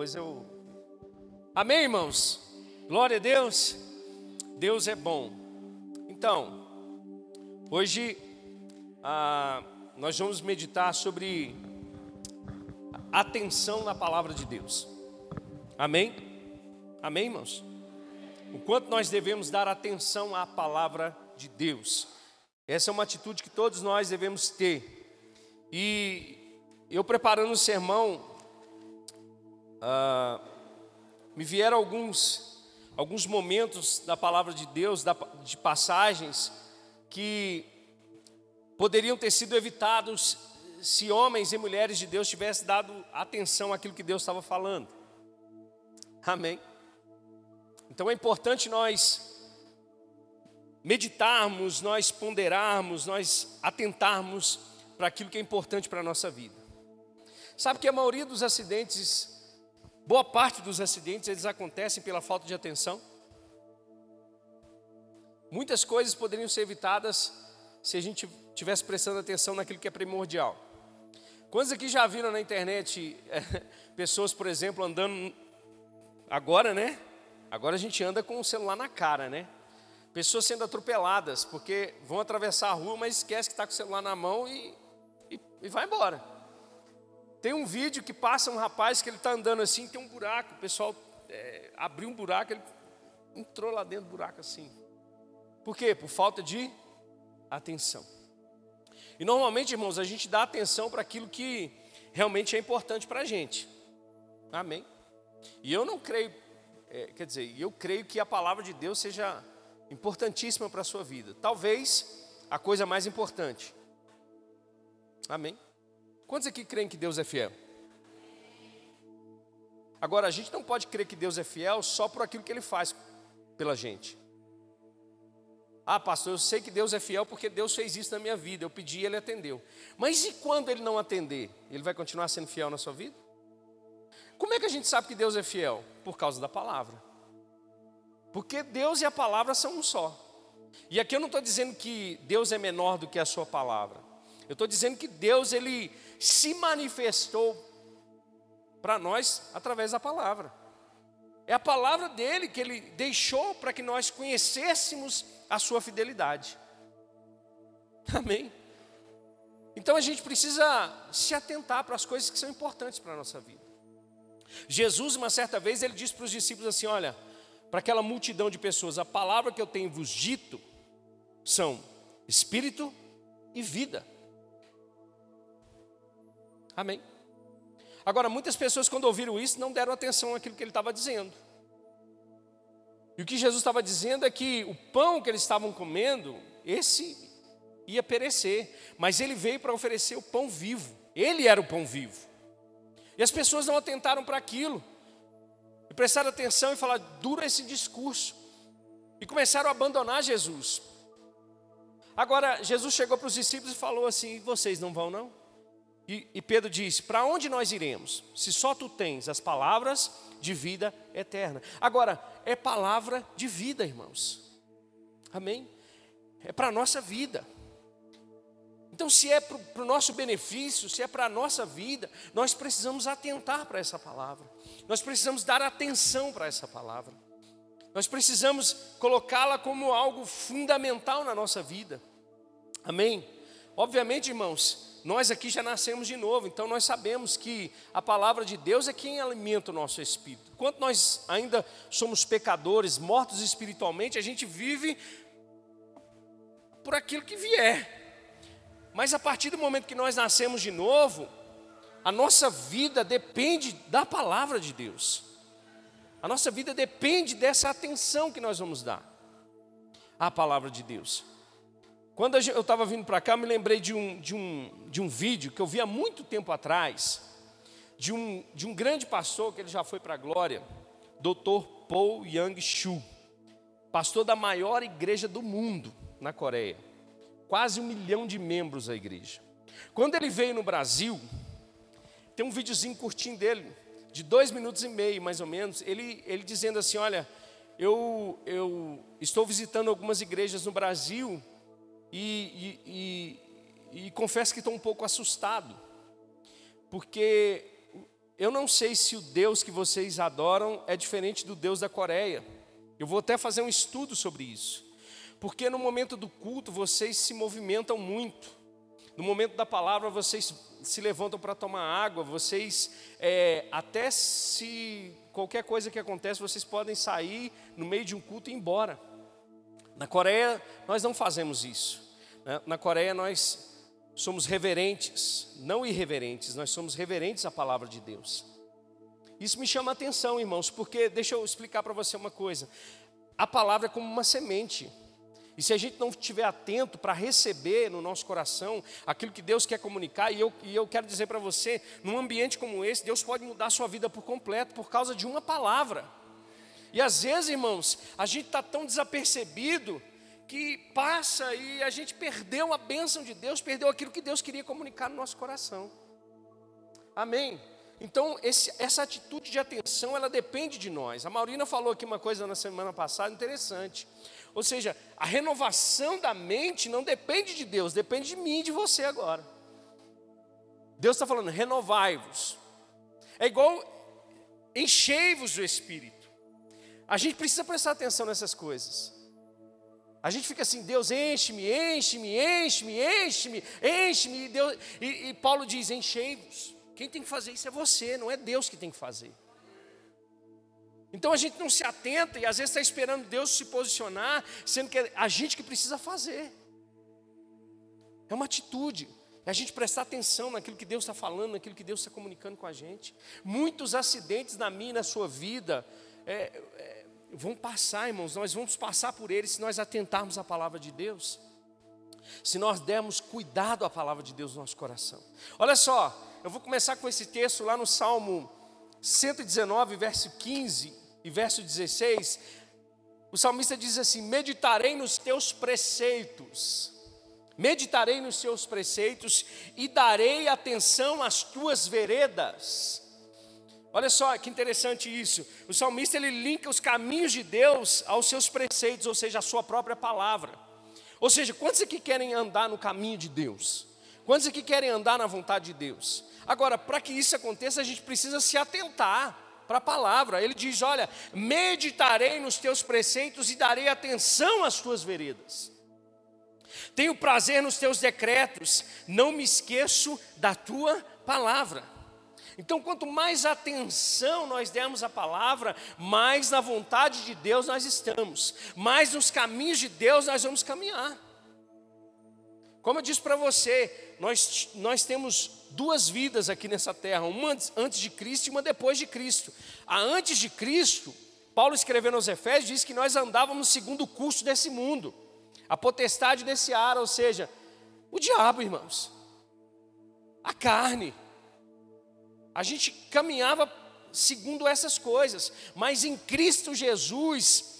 depois eu. Amém, irmãos? Glória a Deus. Deus é bom. Então, hoje ah, nós vamos meditar sobre atenção na palavra de Deus. Amém? Amém, irmãos? O quanto nós devemos dar atenção à palavra de Deus. Essa é uma atitude que todos nós devemos ter. E eu preparando o sermão, ah, me vieram alguns, alguns momentos da palavra de Deus, de passagens, que poderiam ter sido evitados se homens e mulheres de Deus tivessem dado atenção àquilo que Deus estava falando. Amém. Então é importante nós meditarmos, nós ponderarmos, nós atentarmos para aquilo que é importante para a nossa vida. Sabe que a maioria dos acidentes, boa parte dos acidentes, eles acontecem pela falta de atenção? Muitas coisas poderiam ser evitadas se a gente tivesse prestando atenção naquilo que é primordial. Quantos aqui já viram na internet é, pessoas, por exemplo, andando agora, né? Agora a gente anda com o celular na cara, né? Pessoas sendo atropeladas porque vão atravessar a rua, mas esquece que está com o celular na mão e, e, e vai embora. Tem um vídeo que passa um rapaz que ele está andando assim, tem um buraco, o pessoal é, abriu um buraco, ele entrou lá dentro do buraco assim. Por quê? Por falta de atenção. E normalmente, irmãos, a gente dá atenção para aquilo que realmente é importante para a gente. Amém? E eu não creio é, quer dizer, eu creio que a palavra de Deus seja importantíssima para a sua vida. Talvez a coisa mais importante. Amém? Quantos aqui creem que Deus é fiel? Agora, a gente não pode crer que Deus é fiel só por aquilo que Ele faz pela gente. Ah, pastor, eu sei que Deus é fiel porque Deus fez isso na minha vida. Eu pedi e Ele atendeu. Mas e quando Ele não atender? Ele vai continuar sendo fiel na sua vida? Como é que a gente sabe que Deus é fiel? Por causa da palavra. Porque Deus e a palavra são um só. E aqui eu não estou dizendo que Deus é menor do que a sua palavra. Eu estou dizendo que Deus ele se manifestou para nós através da palavra. É a palavra dele que ele deixou para que nós conhecêssemos a sua fidelidade. Amém? Então a gente precisa se atentar para as coisas que são importantes para a nossa vida. Jesus, uma certa vez, ele disse para os discípulos assim: Olha, para aquela multidão de pessoas, a palavra que eu tenho vos dito são espírito e vida. Amém. Agora, muitas pessoas, quando ouviram isso, não deram atenção àquilo que ele estava dizendo. E o que Jesus estava dizendo é que o pão que eles estavam comendo, esse ia perecer, mas ele veio para oferecer o pão vivo. Ele era o pão vivo. E as pessoas não atentaram para aquilo. E prestaram atenção e falaram, dura esse discurso. E começaram a abandonar Jesus. Agora, Jesus chegou para os discípulos e falou assim: Vocês não vão, não? E, e Pedro disse: Para onde nós iremos? Se só tu tens as palavras de vida eterna. Agora, é palavra de vida, irmãos. Amém? É para a nossa vida. Então, se é para o nosso benefício, se é para a nossa vida, nós precisamos atentar para essa palavra, nós precisamos dar atenção para essa palavra, nós precisamos colocá-la como algo fundamental na nossa vida, amém? Obviamente, irmãos, nós aqui já nascemos de novo, então nós sabemos que a palavra de Deus é quem alimenta o nosso espírito. Enquanto nós ainda somos pecadores, mortos espiritualmente, a gente vive por aquilo que vier. Mas a partir do momento que nós nascemos de novo, a nossa vida depende da palavra de Deus. A nossa vida depende dessa atenção que nós vamos dar à palavra de Deus. Quando eu estava vindo para cá, eu me lembrei de um, de, um, de um vídeo que eu vi há muito tempo atrás, de um, de um grande pastor, que ele já foi para a glória, Dr. Paul Yang Shu, pastor da maior igreja do mundo na Coreia quase um milhão de membros a igreja. Quando ele veio no Brasil, tem um videozinho curtinho dele, de dois minutos e meio mais ou menos, ele, ele dizendo assim: Olha, eu, eu estou visitando algumas igrejas no Brasil e, e, e, confesso que estou um pouco assustado, porque eu não sei se o Deus que vocês adoram é diferente do Deus da Coreia. Eu vou até fazer um estudo sobre isso. Porque no momento do culto vocês se movimentam muito. No momento da palavra vocês se levantam para tomar água, vocês é, até se qualquer coisa que acontece, vocês podem sair no meio de um culto e ir embora. Na Coreia nós não fazemos isso. Né? Na Coreia nós somos reverentes, não irreverentes, nós somos reverentes à palavra de Deus. Isso me chama a atenção, irmãos, porque deixa eu explicar para você uma coisa. A palavra é como uma semente. E se a gente não estiver atento para receber no nosso coração aquilo que Deus quer comunicar, e eu, e eu quero dizer para você, num ambiente como esse, Deus pode mudar a sua vida por completo por causa de uma palavra. E às vezes, irmãos, a gente está tão desapercebido que passa e a gente perdeu a bênção de Deus, perdeu aquilo que Deus queria comunicar no nosso coração. Amém? Então, esse, essa atitude de atenção, ela depende de nós. A Maurina falou aqui uma coisa na semana passada interessante. Ou seja, a renovação da mente não depende de Deus, depende de mim e de você agora. Deus está falando, renovai-vos. É igual enchei-vos do Espírito. A gente precisa prestar atenção nessas coisas. A gente fica assim, Deus enche-me, enche-me, enche-me, enche-me, enche-me. E, Deus, e, e Paulo diz: enchei-vos. Quem tem que fazer isso é você, não é Deus que tem que fazer. Então a gente não se atenta e às vezes está esperando Deus se posicionar, sendo que é a gente que precisa fazer. É uma atitude, é a gente prestar atenção naquilo que Deus está falando, naquilo que Deus está comunicando com a gente. Muitos acidentes na minha e na sua vida, é, é, vão passar, irmãos, nós vamos passar por eles se nós atentarmos à palavra de Deus, se nós dermos cuidado à palavra de Deus no nosso coração. Olha só, eu vou começar com esse texto lá no Salmo 119, verso 15 e verso 16. O salmista diz assim: Meditarei nos teus preceitos, meditarei nos teus preceitos e darei atenção às tuas veredas. Olha só que interessante isso. O salmista ele linka os caminhos de Deus aos seus preceitos, ou seja, a sua própria palavra. Ou seja, quantos aqui querem andar no caminho de Deus? Quantos aqui querem andar na vontade de Deus? Agora, para que isso aconteça, a gente precisa se atentar para a palavra. Ele diz: Olha, meditarei nos teus preceitos e darei atenção às tuas veredas. Tenho prazer nos teus decretos, não me esqueço da tua palavra. Então, quanto mais atenção nós dermos à palavra, mais na vontade de Deus nós estamos, mais nos caminhos de Deus nós vamos caminhar. Como eu disse para você, nós, nós temos duas vidas aqui nessa terra, uma antes de Cristo e uma depois de Cristo. A antes de Cristo, Paulo escrevendo aos Efésios, diz que nós andávamos segundo o curso desse mundo, a potestade desse ar, ou seja, o diabo, irmãos, a carne, a gente caminhava segundo essas coisas, mas em Cristo Jesus,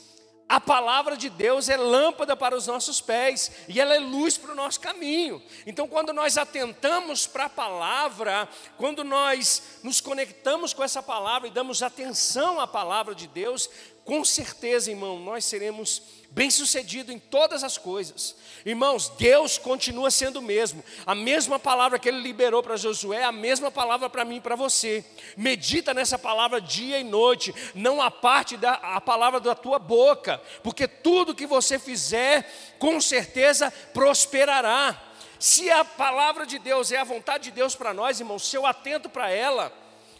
a palavra de Deus é lâmpada para os nossos pés e ela é luz para o nosso caminho. Então, quando nós atentamos para a palavra, quando nós nos conectamos com essa palavra e damos atenção à palavra de Deus, com certeza, irmão, nós seremos bem-sucedido em todas as coisas. Irmãos, Deus continua sendo o mesmo. A mesma palavra que ele liberou para Josué, é a mesma palavra para mim e para você. Medita nessa palavra dia e noite, não a parte da a palavra da tua boca, porque tudo que você fizer, com certeza prosperará. Se a palavra de Deus é a vontade de Deus para nós, irmãos, se eu atento para ela,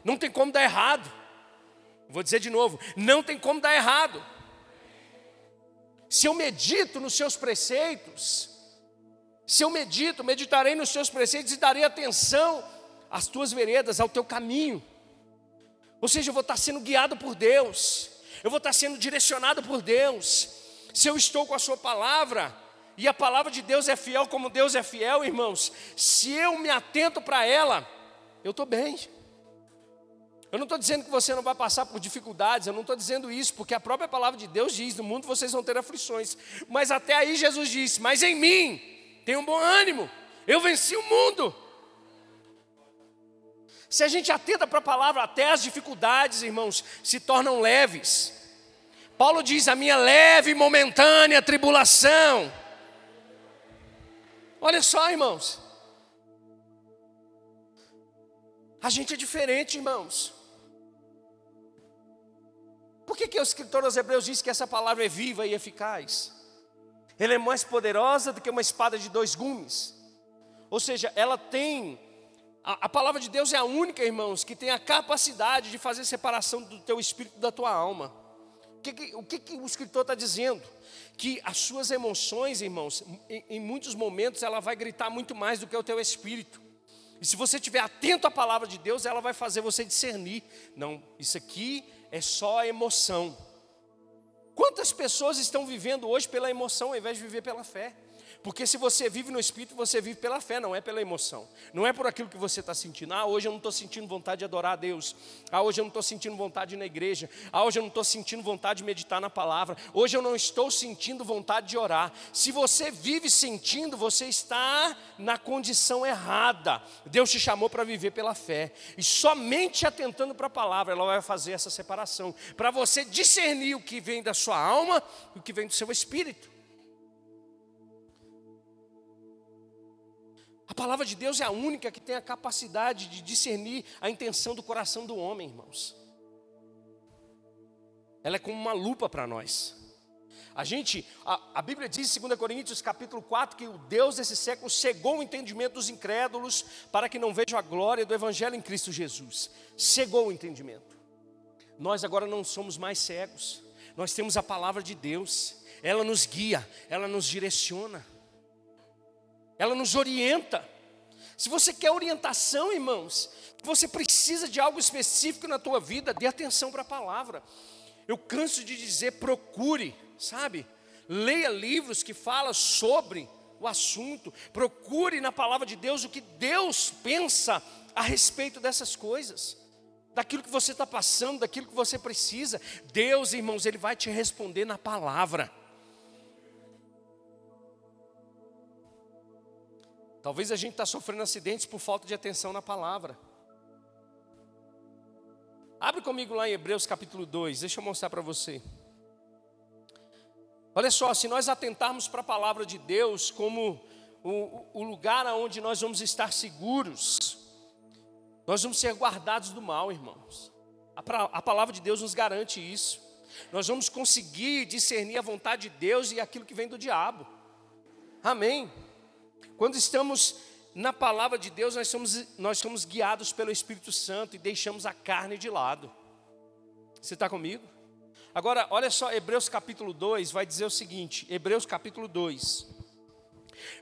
não tem como dar errado. Vou dizer de novo, não tem como dar errado se eu medito nos seus preceitos, se eu medito, meditarei nos seus preceitos e darei atenção às tuas veredas, ao teu caminho. Ou seja, eu vou estar sendo guiado por Deus, eu vou estar sendo direcionado por Deus. Se eu estou com a Sua palavra, e a palavra de Deus é fiel como Deus é fiel, irmãos, se eu me atento para ela, eu estou bem. Eu não estou dizendo que você não vai passar por dificuldades, eu não estou dizendo isso, porque a própria palavra de Deus diz: no mundo vocês vão ter aflições. Mas até aí Jesus disse: Mas em mim tem um bom ânimo, eu venci o mundo. Se a gente atenta para a palavra, até as dificuldades, irmãos, se tornam leves. Paulo diz: A minha leve e momentânea tribulação. Olha só, irmãos. A gente é diferente, irmãos. Por que, que o escritor aos Hebreus diz que essa palavra é viva e eficaz? Ela é mais poderosa do que uma espada de dois gumes. Ou seja, ela tem. A, a palavra de Deus é a única, irmãos, que tem a capacidade de fazer separação do teu espírito da tua alma. O que, que, o, que, que o escritor está dizendo? Que as suas emoções, irmãos, em, em muitos momentos ela vai gritar muito mais do que o teu espírito. E se você estiver atento à palavra de Deus, ela vai fazer você discernir. Não, isso aqui é só emoção. Quantas pessoas estão vivendo hoje pela emoção ao invés de viver pela fé? Porque se você vive no Espírito, você vive pela fé, não é pela emoção. Não é por aquilo que você está sentindo. Ah, hoje eu não estou sentindo vontade de adorar a Deus. Ah, hoje eu não estou sentindo vontade de ir na igreja. Ah, hoje eu não estou sentindo vontade de meditar na palavra. Hoje eu não estou sentindo vontade de orar. Se você vive sentindo, você está na condição errada. Deus te chamou para viver pela fé. E somente atentando para a palavra, ela vai fazer essa separação. Para você discernir o que vem da sua alma e o que vem do seu espírito. A palavra de Deus é a única que tem a capacidade de discernir a intenção do coração do homem, irmãos. Ela é como uma lupa para nós. A gente, a, a, Bíblia diz em 2 Coríntios capítulo 4 que o Deus desse século cegou o entendimento dos incrédulos para que não vejam a glória do Evangelho em Cristo Jesus. Cegou o entendimento. Nós agora não somos mais cegos. Nós temos a palavra de Deus. Ela nos guia, ela nos direciona ela nos orienta. Se você quer orientação, irmãos, você precisa de algo específico na tua vida, dê atenção para a palavra. Eu canso de dizer, procure, sabe? Leia livros que falam sobre o assunto, procure na palavra de Deus o que Deus pensa a respeito dessas coisas, daquilo que você está passando, daquilo que você precisa. Deus, irmãos, Ele vai te responder na palavra. Talvez a gente está sofrendo acidentes por falta de atenção na palavra. Abre comigo lá em Hebreus capítulo 2, deixa eu mostrar para você. Olha só, se nós atentarmos para a palavra de Deus como o, o lugar onde nós vamos estar seguros, nós vamos ser guardados do mal, irmãos. A, a palavra de Deus nos garante isso. Nós vamos conseguir discernir a vontade de Deus e aquilo que vem do diabo. Amém. Quando estamos na palavra de Deus, nós somos, nós somos guiados pelo Espírito Santo e deixamos a carne de lado. Você está comigo? Agora, olha só, Hebreus capítulo 2 vai dizer o seguinte: Hebreus capítulo 2.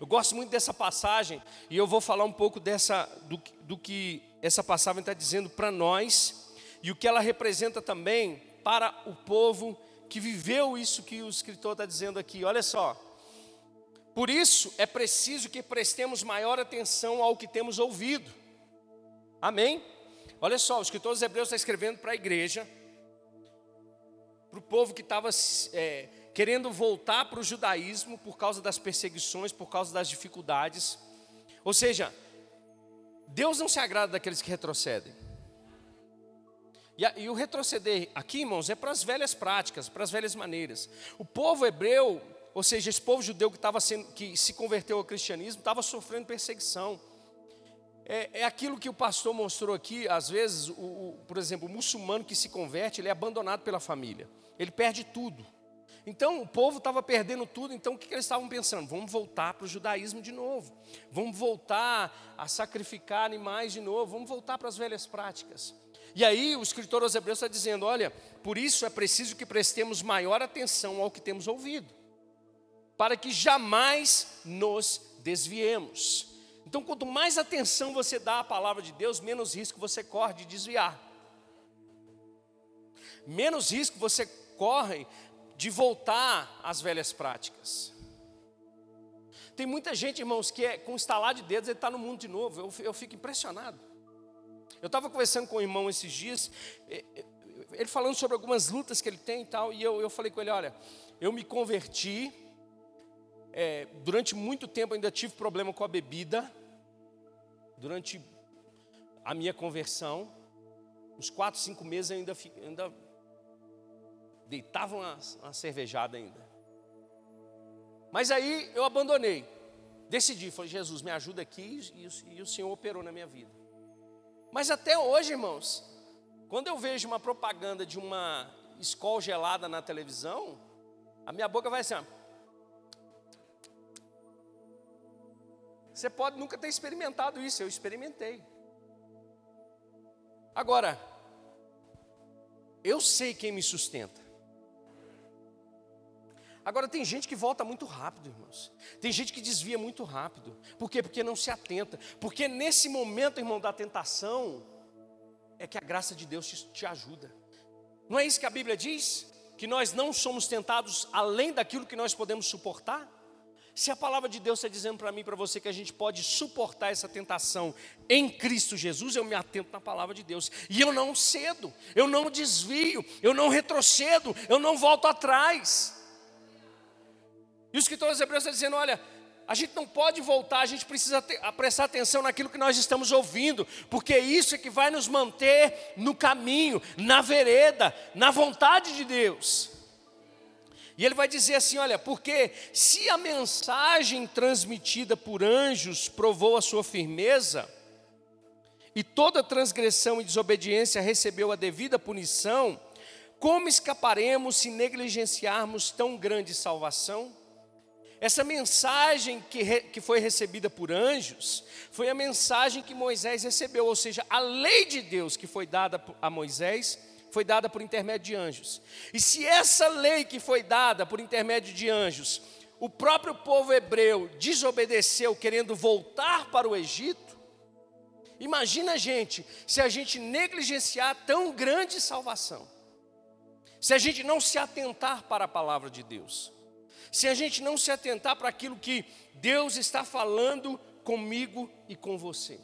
Eu gosto muito dessa passagem e eu vou falar um pouco dessa, do, do que essa passagem está dizendo para nós e o que ela representa também para o povo que viveu isso que o escritor está dizendo aqui. Olha só, por isso é preciso que prestemos maior atenção ao que temos ouvido. Amém? Olha só, o escritor dos Hebreus está escrevendo para a igreja, para o povo que estava é, querendo voltar para o judaísmo por causa das perseguições, por causa das dificuldades. Ou seja, Deus não se agrada daqueles que retrocedem. E, a, e o retroceder aqui, irmãos, é para as velhas práticas, para as velhas maneiras. O povo hebreu ou seja, esse povo judeu que, estava sendo, que se converteu ao cristianismo estava sofrendo perseguição. É, é, aquilo que o pastor mostrou aqui, às vezes, o, o, por exemplo, o muçulmano que se converte, ele é abandonado pela família, ele perde tudo. Então o povo estava perdendo tudo, então o que, que eles estavam pensando? Vamos voltar para o judaísmo de novo, vamos voltar a sacrificar animais de novo, vamos voltar para as velhas práticas. E aí o escritor aos Hebreus está dizendo: olha, por isso é preciso que prestemos maior atenção ao que temos ouvido para que jamais nos desviemos. Então, quanto mais atenção você dá à palavra de Deus, menos risco você corre de desviar. Menos risco você corre de voltar às velhas práticas. Tem muita gente, irmãos, que é, com estalar de dedos, ele está no mundo de novo. Eu, eu fico impressionado. Eu estava conversando com o irmão esses dias, ele falando sobre algumas lutas que ele tem e tal, e eu, eu falei com ele: olha, eu me converti é, durante muito tempo ainda tive problema com a bebida. Durante a minha conversão, uns quatro, cinco meses ainda, ainda deitava uma, uma cervejada ainda. Mas aí eu abandonei. Decidi, falei, Jesus, me ajuda aqui e, e o Senhor operou na minha vida. Mas até hoje, irmãos, quando eu vejo uma propaganda de uma escola gelada na televisão, a minha boca vai assim, ó. Você pode nunca ter experimentado isso, eu experimentei. Agora, eu sei quem me sustenta. Agora tem gente que volta muito rápido, irmãos. Tem gente que desvia muito rápido. Por quê? Porque não se atenta. Porque nesse momento, irmão, da tentação, é que a graça de Deus te, te ajuda. Não é isso que a Bíblia diz? Que nós não somos tentados além daquilo que nós podemos suportar? Se a palavra de Deus está dizendo para mim para você que a gente pode suportar essa tentação em Cristo Jesus, eu me atento na palavra de Deus. E eu não cedo, eu não desvio, eu não retrocedo, eu não volto atrás. E o escritor dos Hebreus está dizendo: olha, a gente não pode voltar, a gente precisa ter, prestar atenção naquilo que nós estamos ouvindo, porque isso é que vai nos manter no caminho, na vereda, na vontade de Deus. E ele vai dizer assim: olha, porque se a mensagem transmitida por anjos provou a sua firmeza, e toda transgressão e desobediência recebeu a devida punição, como escaparemos se negligenciarmos tão grande salvação? Essa mensagem que, re, que foi recebida por anjos foi a mensagem que Moisés recebeu, ou seja, a lei de Deus que foi dada a Moisés foi dada por intermédio de anjos. E se essa lei que foi dada por intermédio de anjos, o próprio povo hebreu desobedeceu, querendo voltar para o Egito, imagina gente, se a gente negligenciar tão grande salvação, se a gente não se atentar para a palavra de Deus se a gente não se atentar para aquilo que Deus está falando comigo e com você.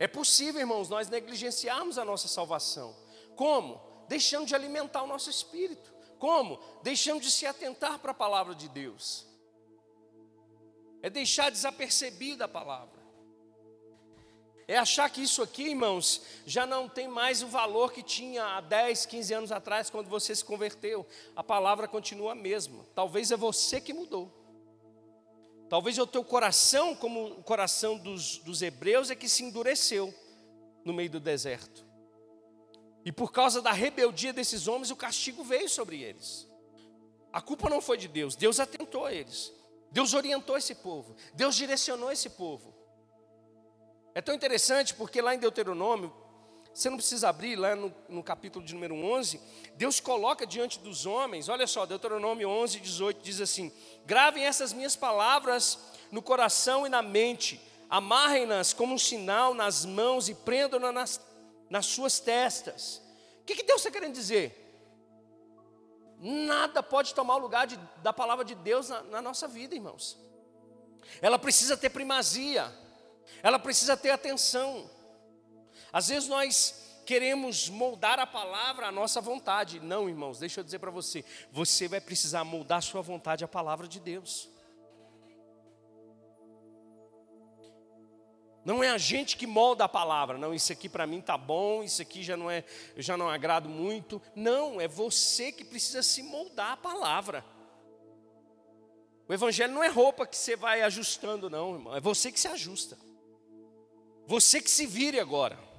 É possível, irmãos, nós negligenciarmos a nossa salvação. Como? Deixando de alimentar o nosso espírito. Como? Deixando de se atentar para a palavra de Deus. É deixar desapercebida a palavra. É achar que isso aqui, irmãos, já não tem mais o valor que tinha há 10, 15 anos atrás, quando você se converteu. A palavra continua a mesma. Talvez é você que mudou. Talvez o teu coração, como o coração dos, dos hebreus, é que se endureceu no meio do deserto. E por causa da rebeldia desses homens, o castigo veio sobre eles. A culpa não foi de Deus, Deus atentou a eles. Deus orientou esse povo, Deus direcionou esse povo. É tão interessante porque lá em Deuteronômio, você não precisa abrir, lá no, no, capítulo de número 11, Deus coloca diante dos homens, olha só, Deuteronômio 11, 18 diz assim: Gravem essas minhas palavras no coração e na mente, amarrem-nas como um sinal nas mãos e prendam-nas nas, nas suas testas. O que, que Deus está querendo dizer? Nada pode tomar o lugar de, da palavra de Deus na, na nossa vida, irmãos. Ela precisa ter primazia ela precisa ter atenção. Às vezes nós queremos moldar a palavra à nossa vontade. Não, irmãos, deixa eu dizer para você: você vai precisar moldar a sua vontade à palavra de Deus. Não é a gente que molda a palavra, não, isso aqui para mim tá bom, isso aqui já não é, eu já não agrado muito. Não, é você que precisa se moldar a palavra. O evangelho não é roupa que você vai ajustando, não, irmão, é você que se ajusta. Você que se vire agora.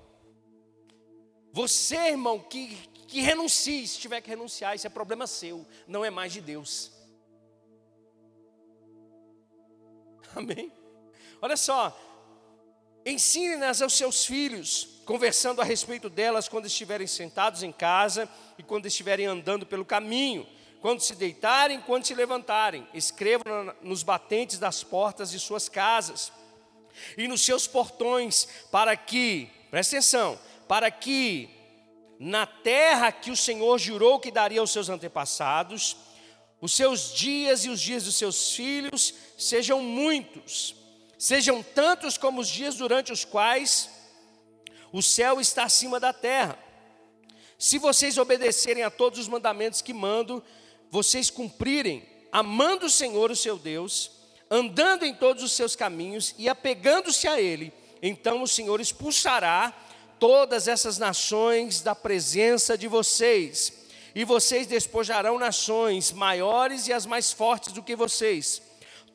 Você, irmão, que, que renuncie, se tiver que renunciar, isso é problema seu, não é mais de Deus. Amém? Olha só, ensine-nas aos seus filhos, conversando a respeito delas quando estiverem sentados em casa e quando estiverem andando pelo caminho, quando se deitarem, quando se levantarem. Escrevam nos batentes das portas de suas casas e nos seus portões, para que, presta atenção, para que na terra que o Senhor jurou que daria aos seus antepassados, os seus dias e os dias dos seus filhos sejam muitos, sejam tantos como os dias durante os quais o céu está acima da terra. Se vocês obedecerem a todos os mandamentos que mando, vocês cumprirem, amando o Senhor, o seu Deus, andando em todos os seus caminhos e apegando-se a Ele, então o Senhor expulsará todas essas nações da presença de vocês, e vocês despojarão nações maiores e as mais fortes do que vocês.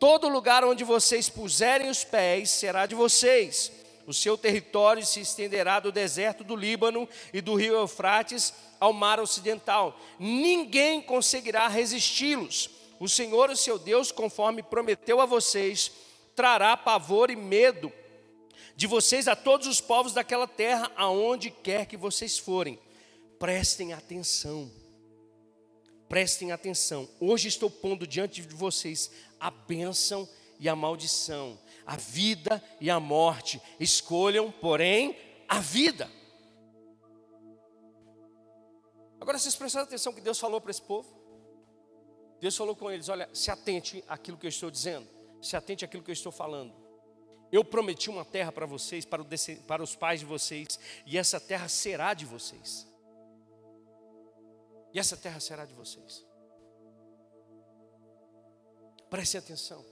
Todo lugar onde vocês puserem os pés será de vocês. O seu território se estenderá do deserto do Líbano e do rio Eufrates ao mar ocidental. Ninguém conseguirá resisti-los. O Senhor, o seu Deus, conforme prometeu a vocês, trará pavor e medo de vocês a todos os povos daquela terra, aonde quer que vocês forem. Prestem atenção. Prestem atenção. Hoje estou pondo diante de vocês a bênção e a maldição, a vida e a morte. Escolham, porém, a vida. Agora vocês prestaram atenção que Deus falou para esse povo? Deus falou com eles: olha, se atente àquilo que eu estou dizendo, se atente àquilo que eu estou falando. Eu prometi uma terra para vocês, para, o, para os pais de vocês, e essa terra será de vocês. E essa terra será de vocês. Prestem atenção.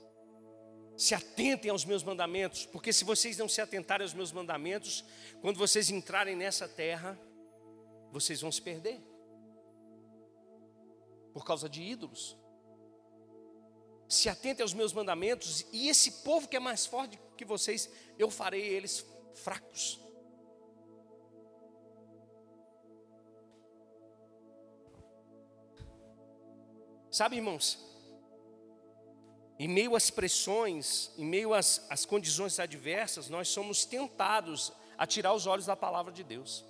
Se atentem aos meus mandamentos, porque se vocês não se atentarem aos meus mandamentos, quando vocês entrarem nessa terra, vocês vão se perder por causa de ídolos. Se atentem aos meus mandamentos, e esse povo que é mais forte que vocês, eu farei eles fracos. Sabe, irmãos, em meio às pressões, em meio às, às condições adversas, nós somos tentados a tirar os olhos da palavra de Deus.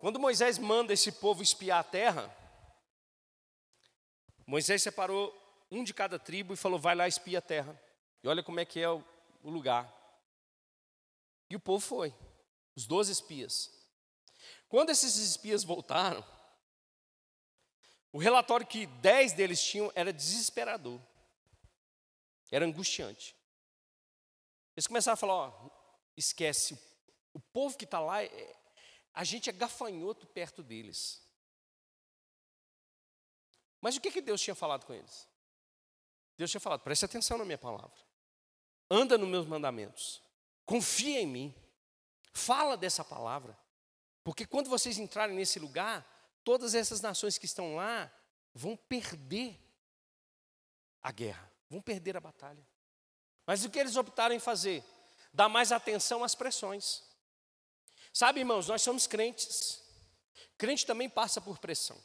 Quando Moisés manda esse povo espiar a terra, Moisés separou um de cada tribo e falou: vai lá espia a terra. E olha como é que é o, lugar. E o povo foi, os doze espias. Quando esses espias voltaram, o relatório que dez deles tinham era desesperador, era angustiante. Eles começaram a falar: ó, esquece, o povo que está lá, é, a gente é gafanhoto perto deles. Mas o que, que Deus tinha falado com eles? Deus tinha falado: preste atenção na minha palavra, anda nos meus mandamentos, confia em mim, fala dessa palavra. Porque quando vocês entrarem nesse lugar, todas essas nações que estão lá vão perder a guerra, vão perder a batalha. Mas o que eles optaram em fazer? Dar mais atenção às pressões. Sabe, irmãos, nós somos crentes. Crente também passa por pressão.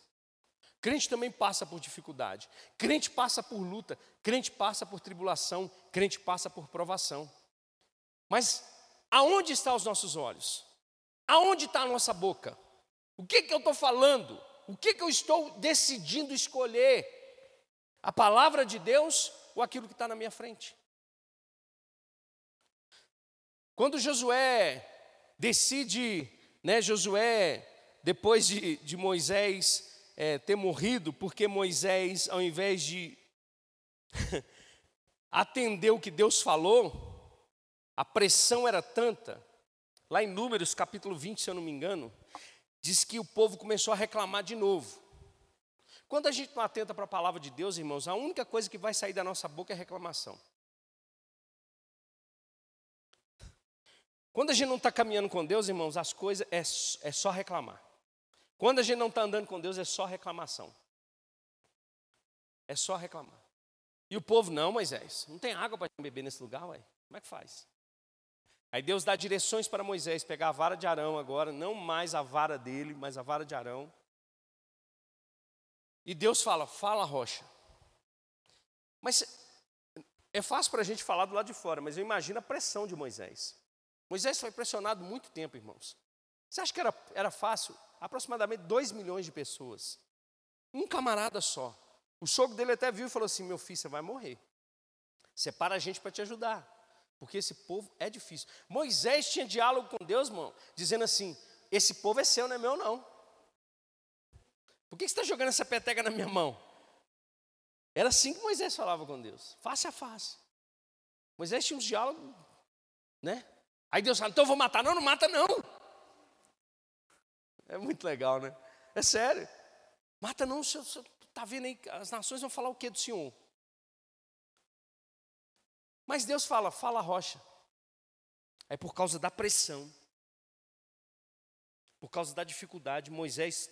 Crente também passa por dificuldade. Crente passa por luta. Crente passa por tribulação. Crente passa por provação. Mas aonde estão os nossos olhos? Aonde está a nossa boca? O que, que eu estou falando? O que, que eu estou decidindo escolher? A palavra de Deus ou aquilo que está na minha frente? Quando Josué decide, né, Josué, depois de, de Moisés é, ter morrido, porque Moisés, ao invés de atender o que Deus falou, a pressão era tanta Lá em Números, capítulo 20, se eu não me engano, diz que o povo começou a reclamar de novo. Quando a gente não atenta para a palavra de Deus, irmãos, a única coisa que vai sair da nossa boca é reclamação. Quando a gente não está caminhando com Deus, irmãos, as coisas é, é só reclamar. Quando a gente não está andando com Deus, é só reclamação. É só reclamar. E o povo, não, Moisés, não tem água para beber nesse lugar, ué. Como é que faz? Aí Deus dá direções para Moisés pegar a vara de Arão agora, não mais a vara dele, mas a vara de Arão. E Deus fala: fala rocha. Mas é fácil para a gente falar do lado de fora, mas eu imagino a pressão de Moisés. Moisés foi pressionado muito tempo, irmãos. Você acha que era, era fácil? Aproximadamente 2 milhões de pessoas. Um camarada só. O sogro dele até viu e falou assim: Meu filho, você vai morrer. Separa a gente para te ajudar. Porque esse povo é difícil. Moisés tinha diálogo com Deus, irmão, dizendo assim: Esse povo é seu, não é meu, não. Por que você está jogando essa peteca na minha mão? Era assim que Moisés falava com Deus, face a face. Moisés tinha uns diálogos, né? Aí Deus fala: Então eu vou matar. Não, não mata, não. É muito legal, né? É sério. Mata não, você está vendo aí, as nações vão falar o que do Senhor? Mas Deus fala, fala rocha. É por causa da pressão, por causa da dificuldade, Moisés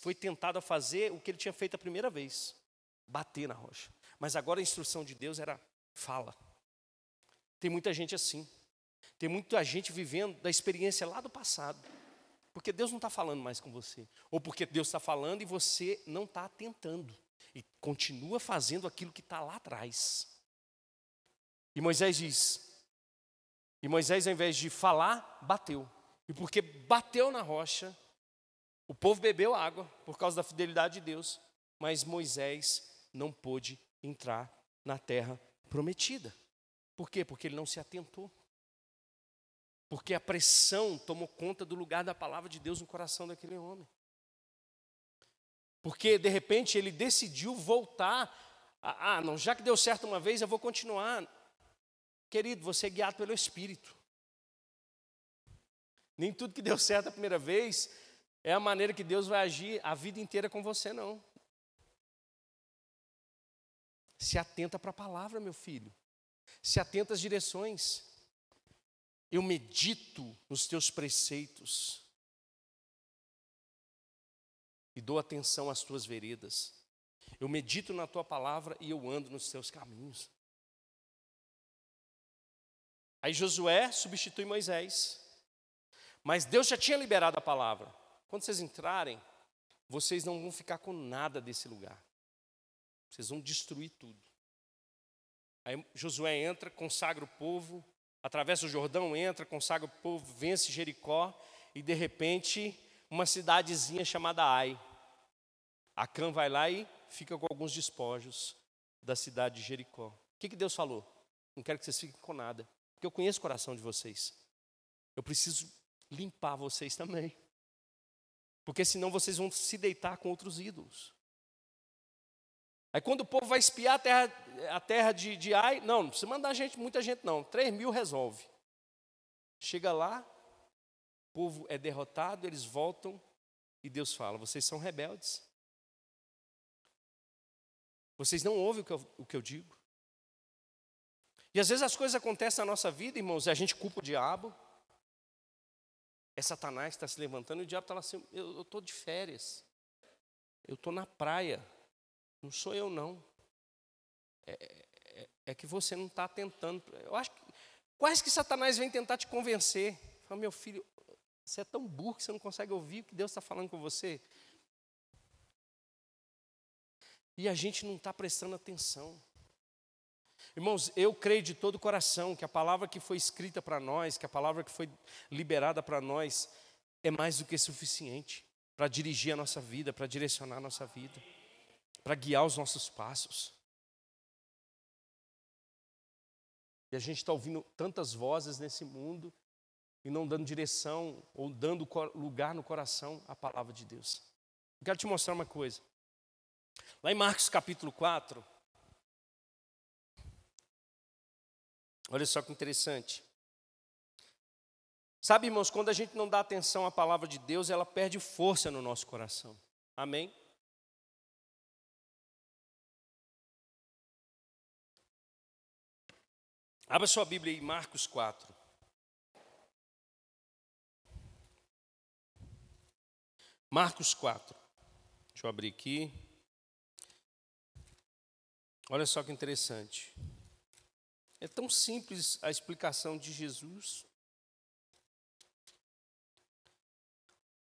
foi tentado a fazer o que ele tinha feito a primeira vez: bater na rocha. Mas agora a instrução de Deus era: fala. Tem muita gente assim. Tem muita gente vivendo da experiência lá do passado. Porque Deus não está falando mais com você. Ou porque Deus está falando e você não está atentando. E continua fazendo aquilo que está lá atrás. E Moisés diz: e Moisés, ao invés de falar, bateu. E porque bateu na rocha, o povo bebeu água por causa da fidelidade de Deus, mas Moisés não pôde entrar na terra prometida. Por quê? Porque ele não se atentou. Porque a pressão tomou conta do lugar da palavra de Deus no coração daquele homem. Porque de repente ele decidiu voltar. ah, não, já que deu certo uma vez, eu vou continuar. Querido, você é guiado pelo Espírito. Nem tudo que deu certo a primeira vez é a maneira que Deus vai agir a vida inteira com você, não. Se atenta para a palavra, meu filho. Se atenta às direções. Eu medito nos teus preceitos. E dou atenção às tuas veredas. Eu medito na tua palavra e eu ando nos teus caminhos. Aí Josué substitui Moisés. Mas Deus já tinha liberado a palavra. Quando vocês entrarem, vocês não vão ficar com nada desse lugar. Vocês vão destruir tudo. Aí Josué entra, consagra o povo, atravessa o Jordão, entra, consagra o povo, vence Jericó, e de repente, uma cidadezinha chamada Ai. Acã vai lá e fica com alguns despojos da cidade de Jericó. O que, que Deus falou? Não quero que vocês fiquem com nada. Porque eu conheço o coração de vocês. Eu preciso limpar vocês também. Porque senão vocês vão se deitar com outros ídolos. Aí quando o povo vai espiar a terra, a terra de, de Ai, não, não precisa mandar gente, muita gente não. 3 mil resolve. Chega lá, o povo é derrotado, eles voltam e Deus fala: vocês são rebeldes. Vocês não ouvem o que eu, o que eu digo. E às vezes as coisas acontecem na nossa vida, irmãos, e a gente culpa o diabo. É Satanás que está se levantando e o diabo está lá assim: eu estou de férias, eu estou na praia, não sou eu não. É, é, é que você não está tentando. Eu acho que quase que Satanás vem tentar te convencer. Fala, meu filho, você é tão burro que você não consegue ouvir o que Deus está falando com você. E a gente não está prestando atenção. Irmãos, eu creio de todo o coração que a palavra que foi escrita para nós, que a palavra que foi liberada para nós, é mais do que suficiente para dirigir a nossa vida, para direcionar a nossa vida, para guiar os nossos passos. E a gente está ouvindo tantas vozes nesse mundo e não dando direção ou dando lugar no coração à palavra de Deus. Eu quero te mostrar uma coisa. Lá em Marcos capítulo 4, Olha só que interessante. Sabe, irmãos, quando a gente não dá atenção à palavra de Deus, ela perde força no nosso coração. Amém? Abra sua Bíblia em Marcos 4. Marcos 4. Deixa eu abrir aqui. Olha só que interessante. É tão simples a explicação de Jesus.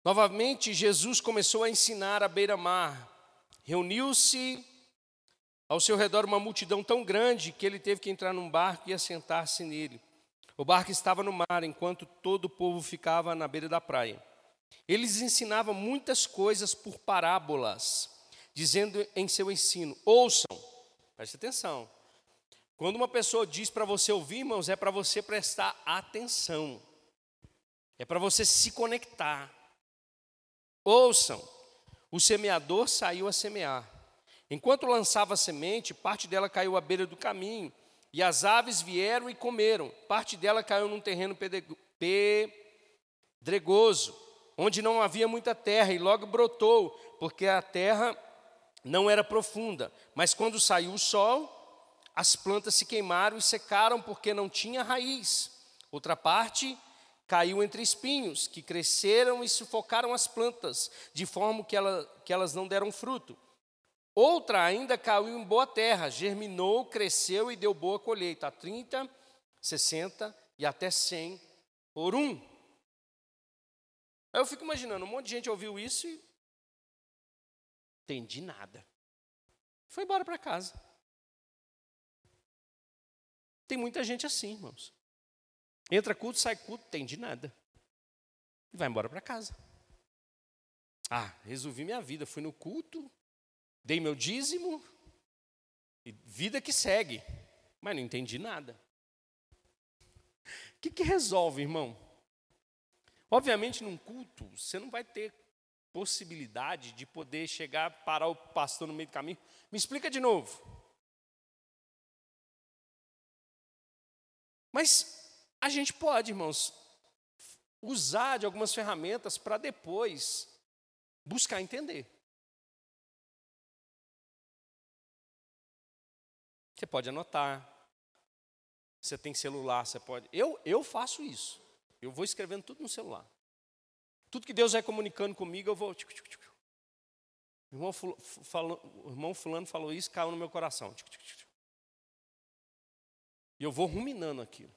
Novamente, Jesus começou a ensinar à beira-mar. Reuniu-se ao seu redor uma multidão tão grande que ele teve que entrar num barco e assentar-se nele. O barco estava no mar, enquanto todo o povo ficava na beira da praia. Eles ensinavam muitas coisas por parábolas, dizendo em seu ensino: Ouçam, preste atenção, quando uma pessoa diz para você ouvir, irmãos, é para você prestar atenção, é para você se conectar. Ouçam, o semeador saiu a semear. Enquanto lançava semente, parte dela caiu à beira do caminho, e as aves vieram e comeram. Parte dela caiu num terreno pedregoso, onde não havia muita terra, e logo brotou, porque a terra não era profunda. Mas quando saiu o sol, as plantas se queimaram e secaram porque não tinha raiz. Outra parte caiu entre espinhos, que cresceram e sufocaram as plantas, de forma que, ela, que elas não deram fruto. Outra ainda caiu em boa terra, germinou, cresceu e deu boa colheita, a 30, 60 e até 100 por um. Aí eu fico imaginando, um monte de gente ouviu isso e entendi nada. Foi embora para casa. Tem muita gente assim, irmãos. Entra culto, sai culto, de nada. E vai embora para casa. Ah, resolvi minha vida. Fui no culto, dei meu dízimo, e vida que segue. Mas não entendi nada. O que, que resolve, irmão? Obviamente, num culto, você não vai ter possibilidade de poder chegar, parar o pastor no meio do caminho. Me explica de novo. Mas a gente pode, irmãos, usar de algumas ferramentas para depois buscar entender. Você pode anotar. Você tem celular, você pode. Eu, eu faço isso. Eu vou escrevendo tudo no celular. Tudo que Deus vai comunicando comigo, eu vou. O irmão, falou, o irmão Fulano falou isso, caiu no meu coração. E eu vou ruminando aquilo.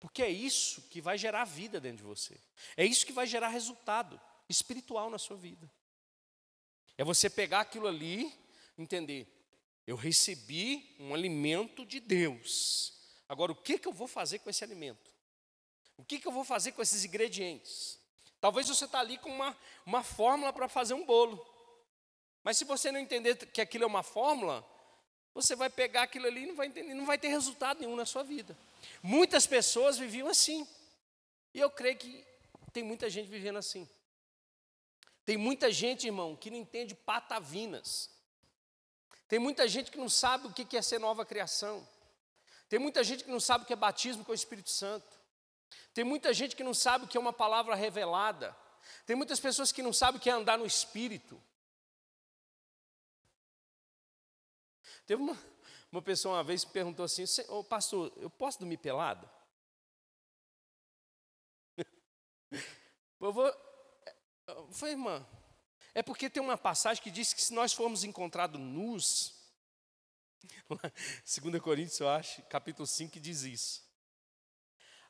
Porque é isso que vai gerar vida dentro de você. É isso que vai gerar resultado espiritual na sua vida. É você pegar aquilo ali, entender, eu recebi um alimento de Deus. Agora, o que, que eu vou fazer com esse alimento? O que, que eu vou fazer com esses ingredientes? Talvez você está ali com uma, uma fórmula para fazer um bolo. Mas se você não entender que aquilo é uma fórmula, você vai pegar aquilo ali e não vai, entender, não vai ter resultado nenhum na sua vida. Muitas pessoas viviam assim. E eu creio que tem muita gente vivendo assim. Tem muita gente, irmão, que não entende patavinas. Tem muita gente que não sabe o que é ser nova criação. Tem muita gente que não sabe o que é batismo com o Espírito Santo. Tem muita gente que não sabe o que é uma palavra revelada. Tem muitas pessoas que não sabem o que é andar no Espírito. Teve uma, uma pessoa uma vez perguntou assim: Ô pastor, eu posso dormir pelado? Eu vou. Foi, irmã. É porque tem uma passagem que diz que se nós formos encontrados nus, 2 Coríntios, eu acho, capítulo 5, diz isso.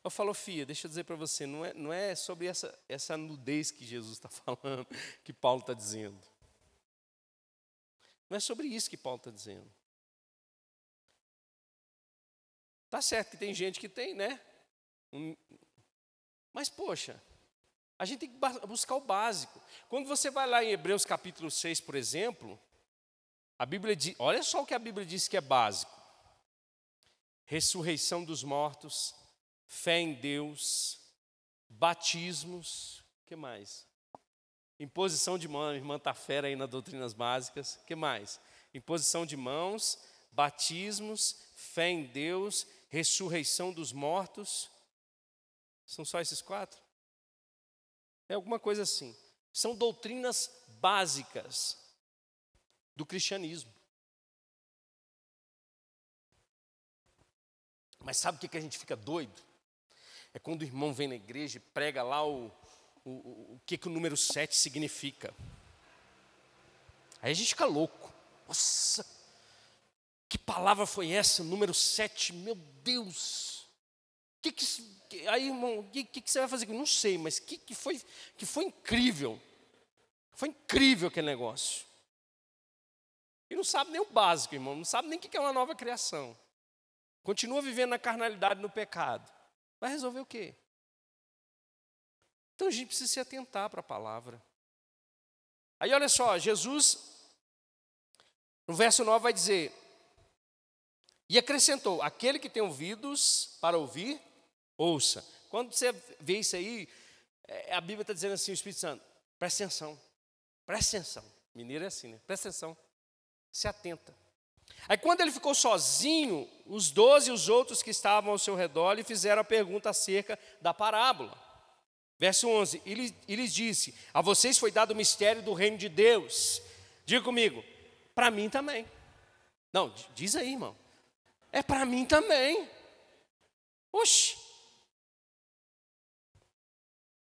Eu falo, filha, deixa eu dizer para você, não é, não é sobre essa, essa nudez que Jesus está falando, que Paulo está dizendo. Não é sobre isso que Paulo está dizendo. Tá certo que tem gente que tem, né? Mas, poxa, a gente tem que buscar o básico. Quando você vai lá em Hebreus capítulo 6, por exemplo, a Bíblia diz, olha só o que a Bíblia diz que é básico: ressurreição dos mortos, fé em Deus, batismos, que mais? Imposição de mãos, irmã está fera aí nas doutrinas básicas, que mais? Imposição de mãos, batismos, fé em Deus, ressurreição dos mortos. São só esses quatro? É alguma coisa assim. São doutrinas básicas do cristianismo. Mas sabe o que, que a gente fica doido? É quando o irmão vem na igreja e prega lá o, o, o, o que, que o número 7 significa. Aí a gente fica louco. Nossa, que palavra foi essa, número 7? Meu Deus! Que que, aí, irmão, o que, que, você vai fazer? Não sei, mas que, que, foi, que foi incrível. Foi incrível aquele negócio. E não sabe nem o básico, irmão. Não sabe nem o que é uma nova criação. Continua vivendo na carnalidade, no pecado. Vai resolver o quê? Então a gente precisa se atentar para a palavra. Aí olha só, Jesus, no verso 9 vai dizer: e acrescentou: aquele que tem ouvidos para ouvir, ouça. Quando você vê isso aí, é, a Bíblia está dizendo assim: o Espírito Santo, presta atenção, presta atenção. Mineiro é assim, né? Presta atenção, se atenta. Aí quando ele ficou sozinho, os doze e os outros que estavam ao seu redor lhe fizeram a pergunta acerca da parábola. Verso 11: ele, ele disse: A vocês foi dado o mistério do reino de Deus. Diga comigo, para mim também. Não, diz aí, irmão é para mim também. Oxi.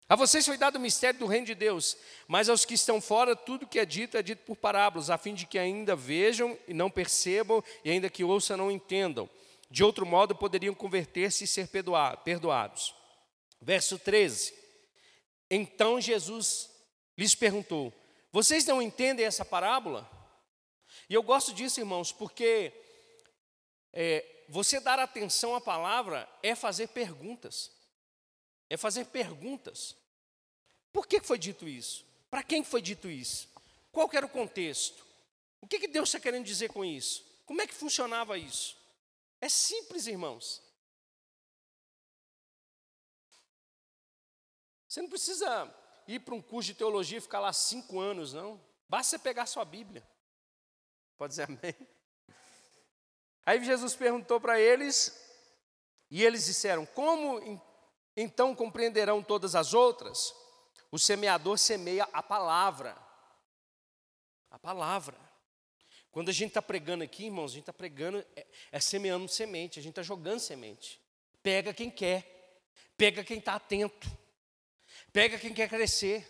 A vocês foi dado o mistério do reino de Deus, mas aos que estão fora, tudo que é dito é dito por parábolas, a fim de que ainda vejam e não percebam, e ainda que ouçam não entendam. De outro modo, poderiam converter-se e ser perdoados. Verso 13. Então Jesus lhes perguntou: Vocês não entendem essa parábola? E eu gosto disso, irmãos, porque é, você dar atenção à palavra é fazer perguntas. É fazer perguntas. Por que foi dito isso? Para quem foi dito isso? Qual era o contexto? O que, Deus está querendo dizer com isso? Como é que funcionava isso? É simples, irmãos. Você não precisa ir para um curso de teologia e ficar lá cinco anos, não. Basta você pegar sua Bíblia. Pode dizer amém? Aí Jesus perguntou para eles, e eles disseram: Como então compreenderão todas as outras? O semeador semeia a palavra. A palavra. Quando a gente está pregando aqui, irmãos, a gente está pregando, é, é semeando semente, a gente está jogando semente. Pega quem quer, pega quem está atento, pega quem quer crescer,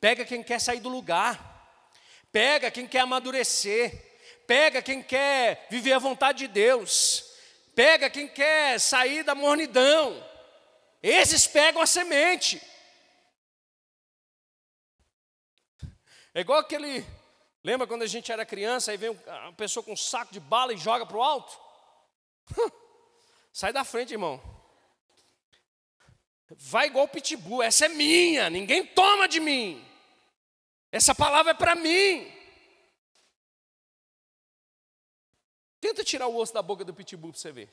pega quem quer sair do lugar, pega quem quer amadurecer, pega quem quer viver a vontade de Deus, pega quem quer sair da mornidão. Esses pegam a semente. É igual aquele Lembra quando a gente era criança, aí vem uma pessoa com um saco de bala e joga para o alto? Sai da frente, irmão. Vai igual o pitbull, essa é minha, ninguém toma de mim. Essa palavra é para mim. Tenta tirar o osso da boca do pitbull para você ver.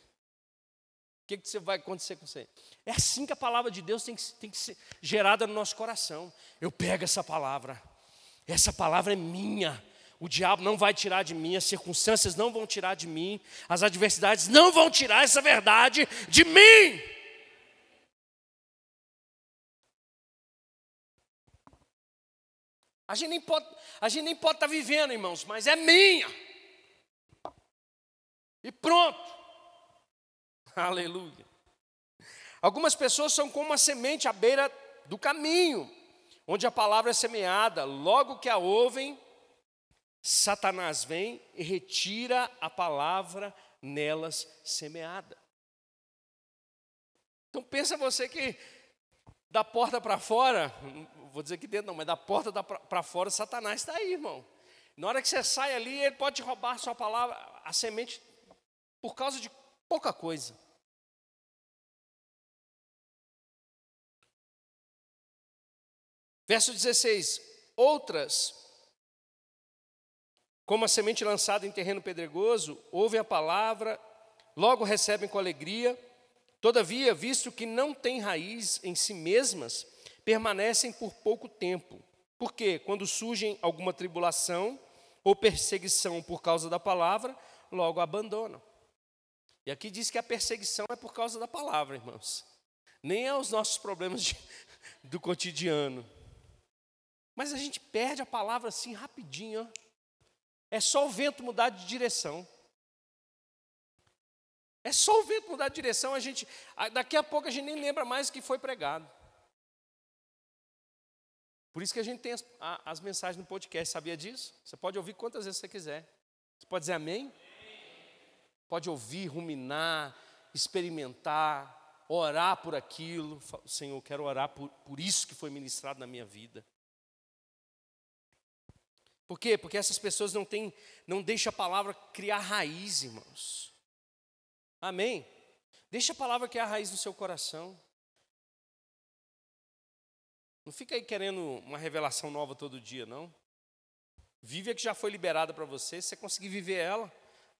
O que, que vai acontecer com você? É assim que a palavra de Deus tem que, tem que ser gerada no nosso coração. Eu pego essa palavra. Essa palavra é minha. O diabo não vai tirar de mim, as circunstâncias não vão tirar de mim, as adversidades não vão tirar essa verdade de mim. A gente nem pode, a gente nem pode estar tá vivendo, irmãos, mas é minha. E pronto. Aleluia. Algumas pessoas são como uma semente à beira do caminho onde a palavra é semeada, logo que a ouvem, Satanás vem e retira a palavra nelas semeada. Então pensa você que da porta para fora, vou dizer que dentro não, mas da porta para fora Satanás está aí, irmão. Na hora que você sai ali, ele pode roubar a sua palavra, a semente, por causa de pouca coisa. Verso 16: Outras, como a semente lançada em terreno pedregoso, ouvem a palavra, logo recebem com alegria, todavia, visto que não têm raiz em si mesmas, permanecem por pouco tempo. Porque quando surgem alguma tribulação ou perseguição por causa da palavra, logo abandonam. E aqui diz que a perseguição é por causa da palavra, irmãos. Nem é os nossos problemas de, do cotidiano. Mas a gente perde a palavra assim rapidinho. É só o vento mudar de direção. É só o vento mudar de direção, a gente, daqui a pouco a gente nem lembra mais o que foi pregado. Por isso que a gente tem as, as mensagens no podcast, sabia disso? Você pode ouvir quantas vezes você quiser. Você pode dizer amém? Pode ouvir, ruminar, experimentar, orar por aquilo. Senhor, quero orar por, por isso que foi ministrado na minha vida. Por quê? Porque essas pessoas não têm, não deixam a palavra criar raiz, irmãos. Amém? Deixa a palavra criar raiz no seu coração. Não fica aí querendo uma revelação nova todo dia, não. Vive a que já foi liberada para você, se você conseguir viver ela.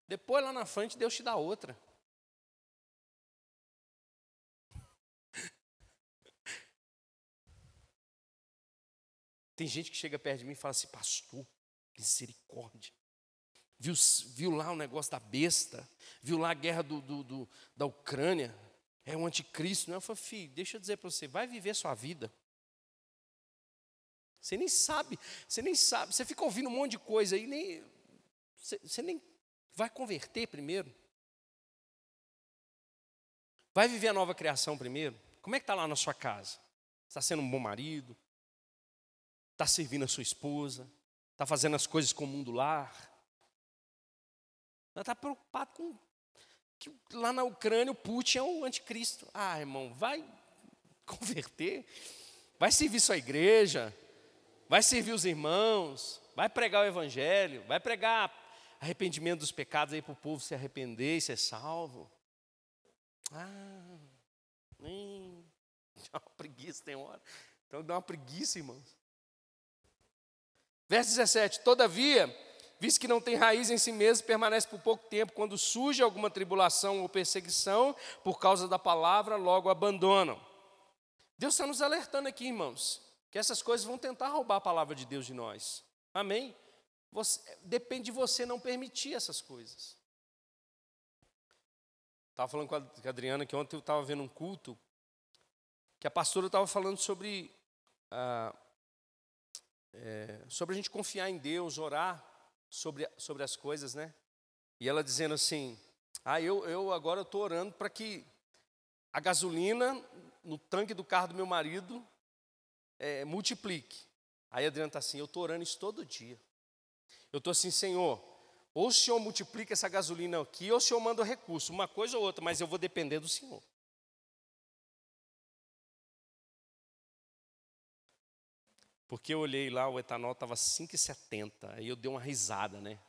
Depois lá na frente Deus te dá outra. Tem gente que chega perto de mim e fala assim, pastor, Misericórdia. Viu, viu lá o negócio da besta, viu lá a guerra do, do, do da Ucrânia, é o anticristo. Não, né? eu falei, filho, deixa eu dizer para você, vai viver sua vida. Você nem sabe, você nem sabe, você fica ouvindo um monte de coisa aí, nem, você, você nem vai converter primeiro. Vai viver a nova criação primeiro. Como é que está lá na sua casa? Está sendo um bom marido? Está servindo a sua esposa? Está fazendo as coisas com o mundo lar? Está preocupado com que lá na Ucrânia o Putin é o anticristo. Ah, irmão, vai converter, vai servir sua igreja, vai servir os irmãos, vai pregar o evangelho, vai pregar arrependimento dos pecados aí para o povo se arrepender e ser salvo. Ah, nem. Dá uma preguiça, tem hora. Então dá uma preguiça, irmãos. Verso 17: Todavia, visto que não tem raiz em si mesmo, permanece por pouco tempo. Quando surge alguma tribulação ou perseguição por causa da palavra, logo abandonam. Deus está nos alertando aqui, irmãos, que essas coisas vão tentar roubar a palavra de Deus de nós. Amém? Você, depende de você não permitir essas coisas. Estava falando com a Adriana que ontem eu estava vendo um culto que a pastora estava falando sobre ah, é, sobre a gente confiar em Deus, orar sobre, sobre as coisas, né? E ela dizendo assim: Ah, eu, eu agora estou orando para que a gasolina no tanque do carro do meu marido é, multiplique. Aí Adriana está assim: Eu estou orando isso todo dia. Eu estou assim, Senhor, ou o Senhor multiplica essa gasolina aqui, ou o Senhor manda o recurso, uma coisa ou outra, mas eu vou depender do Senhor. Porque eu olhei lá, o etanol estava 5,70. Aí eu dei uma risada, né?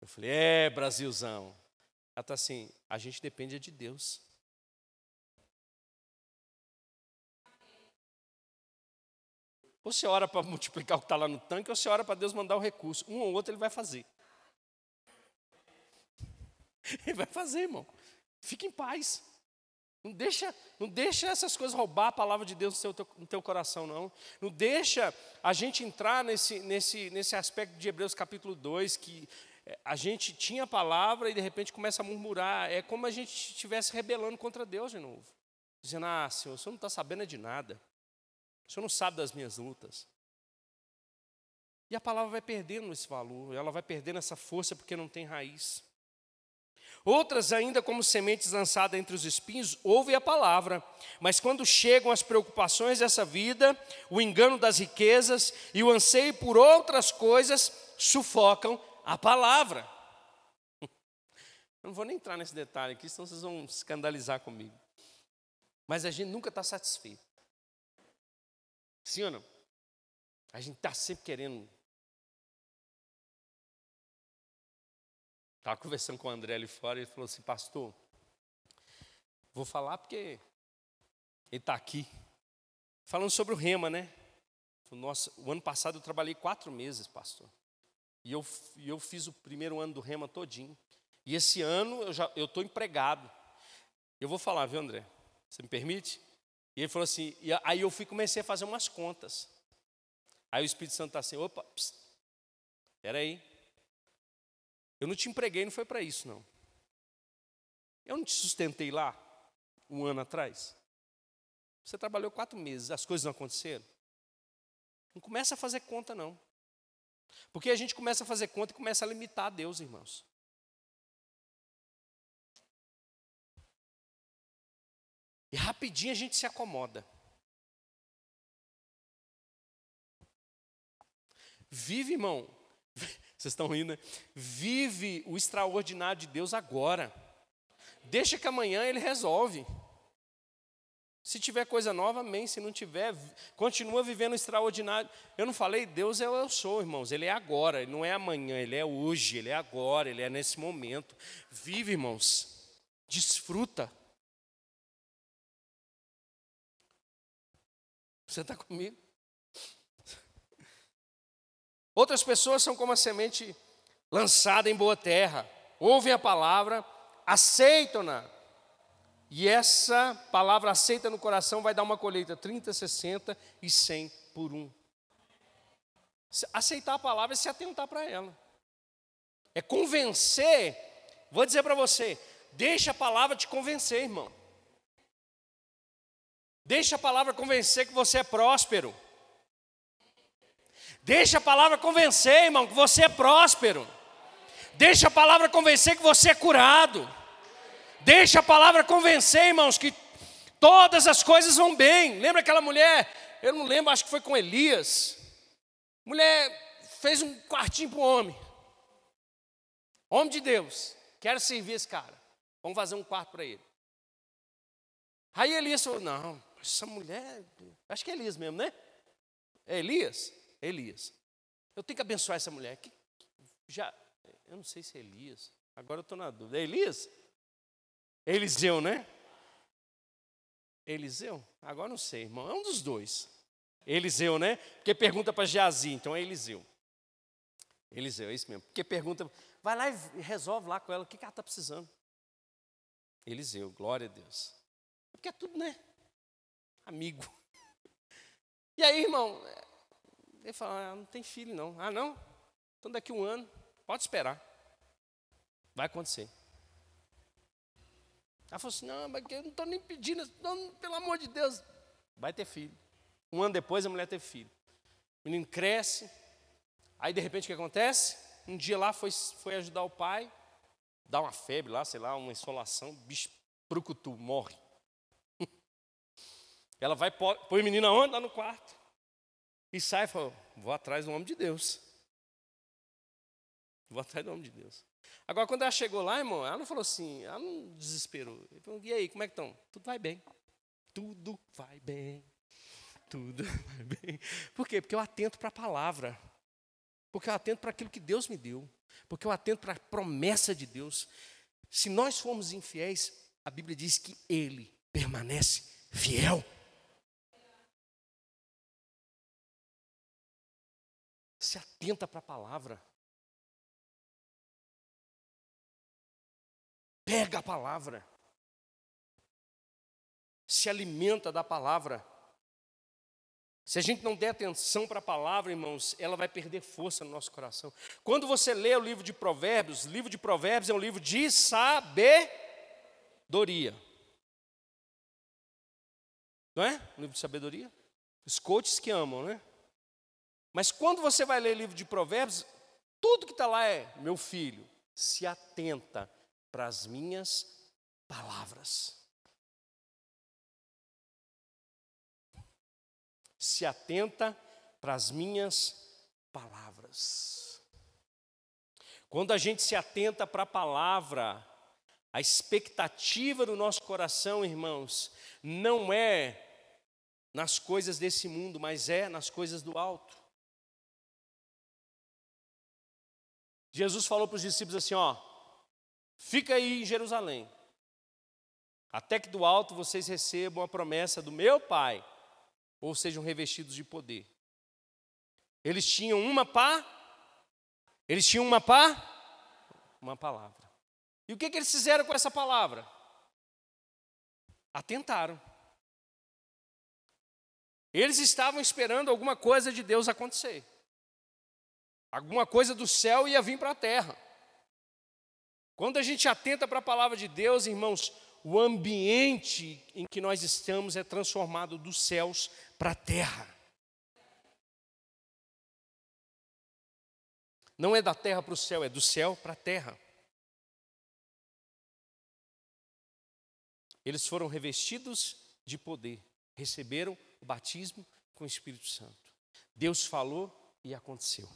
Eu falei, é, Brasilzão. Ela está assim, a gente depende de Deus. Ou você ora para multiplicar o que está lá no tanque, ou você ora para Deus mandar o recurso. Um ou outro ele vai fazer. Ele vai fazer, irmão. Fique em paz. Não deixa, não deixa essas coisas roubar a palavra de Deus no, teu, no teu coração, não. Não deixa a gente entrar nesse, nesse, nesse aspecto de Hebreus capítulo 2, que eh, a gente tinha a palavra e de repente começa a murmurar. É como a gente estivesse rebelando contra Deus de novo. Dizendo, ah, Senhor, o Senhor não está sabendo de nada. O Senhor não sabe das minhas lutas. E a palavra vai perdendo esse valor, ela vai perdendo essa força porque não tem raiz. Outras, ainda como sementes lançadas entre os espinhos, ouvem a palavra, mas quando chegam as preocupações dessa vida, o engano das riquezas e o anseio por outras coisas, sufocam a palavra. Eu não vou nem entrar nesse detalhe aqui, senão vocês vão escandalizar comigo. Mas a gente nunca está satisfeito. Sim ou não? A gente está sempre querendo Estava conversando com o André ali fora e ele falou assim, pastor, vou falar porque ele está aqui. Falando sobre o rema, né? Nossa, o ano passado eu trabalhei quatro meses, pastor. E eu, eu fiz o primeiro ano do rema todinho. E esse ano eu já eu estou empregado. Eu vou falar, viu, André? Você me permite? E ele falou assim, e aí eu fui comecei a fazer umas contas. Aí o Espírito Santo está assim, opa, espera aí. Eu não te empreguei, não foi para isso, não. Eu não te sustentei lá um ano atrás. Você trabalhou quatro meses, as coisas não aconteceram. Não começa a fazer conta, não. Porque a gente começa a fazer conta e começa a limitar a Deus, irmãos. E rapidinho a gente se acomoda. Vive, irmão, vocês estão rindo, né? Vive o extraordinário de Deus agora. Deixa que amanhã ele resolve. Se tiver coisa nova, amém. Se não tiver, continua vivendo o extraordinário. Eu não falei, Deus é o eu sou, irmãos. Ele é agora, ele não é amanhã, ele é hoje, ele é agora, ele é nesse momento. Vive, irmãos. Desfruta. Você está comigo? Outras pessoas são como a semente lançada em boa terra, ouvem a palavra, aceitam-na. E essa palavra aceita no coração vai dar uma colheita 30, 60 e 100 por um. Aceitar a palavra é se atentar para ela. É convencer. Vou dizer para você, deixa a palavra te convencer, irmão. Deixa a palavra convencer que você é próspero. Deixa a palavra convencer, irmão, que você é próspero. Deixa a palavra convencer que você é curado. Deixa a palavra convencer, irmãos, que todas as coisas vão bem. Lembra aquela mulher? Eu não lembro, acho que foi com Elias. Mulher fez um quartinho para o homem. Homem de Deus, quero servir esse cara. Vamos fazer um quarto para ele. Aí Elias falou: Não, essa mulher, acho que é Elias mesmo, né? É Elias? É Elias. Eu tenho que abençoar essa mulher. Que, já, eu não sei se é Elias. Agora eu estou na dúvida. É Elias? É Eliseu, né? Eliseu? Agora não sei, irmão. É um dos dois. Eliseu, né? Porque pergunta para Geazi, então é Eliseu. Eliseu, é isso mesmo. Porque pergunta, vai lá e resolve lá com ela o que, que ela está precisando. Eliseu, glória a Deus. Porque é tudo, né? Amigo. E aí, irmão, ele fala, ah, não tem filho não. Ah, não? Então daqui um ano, pode esperar. Vai acontecer. Ela falou assim, não, mas eu não estou nem pedindo, não, pelo amor de Deus. Vai ter filho. Um ano depois a mulher teve filho. O menino cresce. Aí de repente o que acontece? Um dia lá foi, foi ajudar o pai, dá uma febre lá, sei lá, uma insolação, bicho brucutu, morre. Ela vai, põe o menino aonde? Lá no quarto. E sai e fala, vou atrás do homem de Deus. Vou atrás do homem de Deus. Agora, quando ela chegou lá, irmão, ela não falou assim, ela não desesperou. Falou, e aí, como é que estão? Tudo vai bem. Tudo vai bem. Tudo vai bem. Por quê? Porque eu atento para a palavra. Porque eu atento para aquilo que Deus me deu. Porque eu atento para a promessa de Deus. Se nós formos infiéis, a Bíblia diz que Ele permanece fiel. Atenta para a palavra. Pega a palavra. Se alimenta da palavra. Se a gente não der atenção para a palavra, irmãos, ela vai perder força no nosso coração. Quando você lê o livro de Provérbios, o livro de Provérbios é um livro de sabedoria. Não é? Um livro de sabedoria? Os coaches que amam, né? Mas quando você vai ler livro de Provérbios, tudo que está lá é: meu filho, se atenta para as minhas palavras. se atenta para as minhas palavras. Quando a gente se atenta para a palavra, a expectativa do nosso coração, irmãos, não é nas coisas desse mundo, mas é nas coisas do alto. Jesus falou para os discípulos assim: ó, fica aí em Jerusalém, até que do alto vocês recebam a promessa do meu Pai ou sejam revestidos de poder. Eles tinham uma pá, eles tinham uma pá, uma palavra. E o que, que eles fizeram com essa palavra? Atentaram. Eles estavam esperando alguma coisa de Deus acontecer. Alguma coisa do céu ia vir para a terra. Quando a gente atenta para a palavra de Deus, irmãos, o ambiente em que nós estamos é transformado dos céus para a terra. Não é da terra para o céu, é do céu para a terra. Eles foram revestidos de poder, receberam o batismo com o Espírito Santo. Deus falou e aconteceu.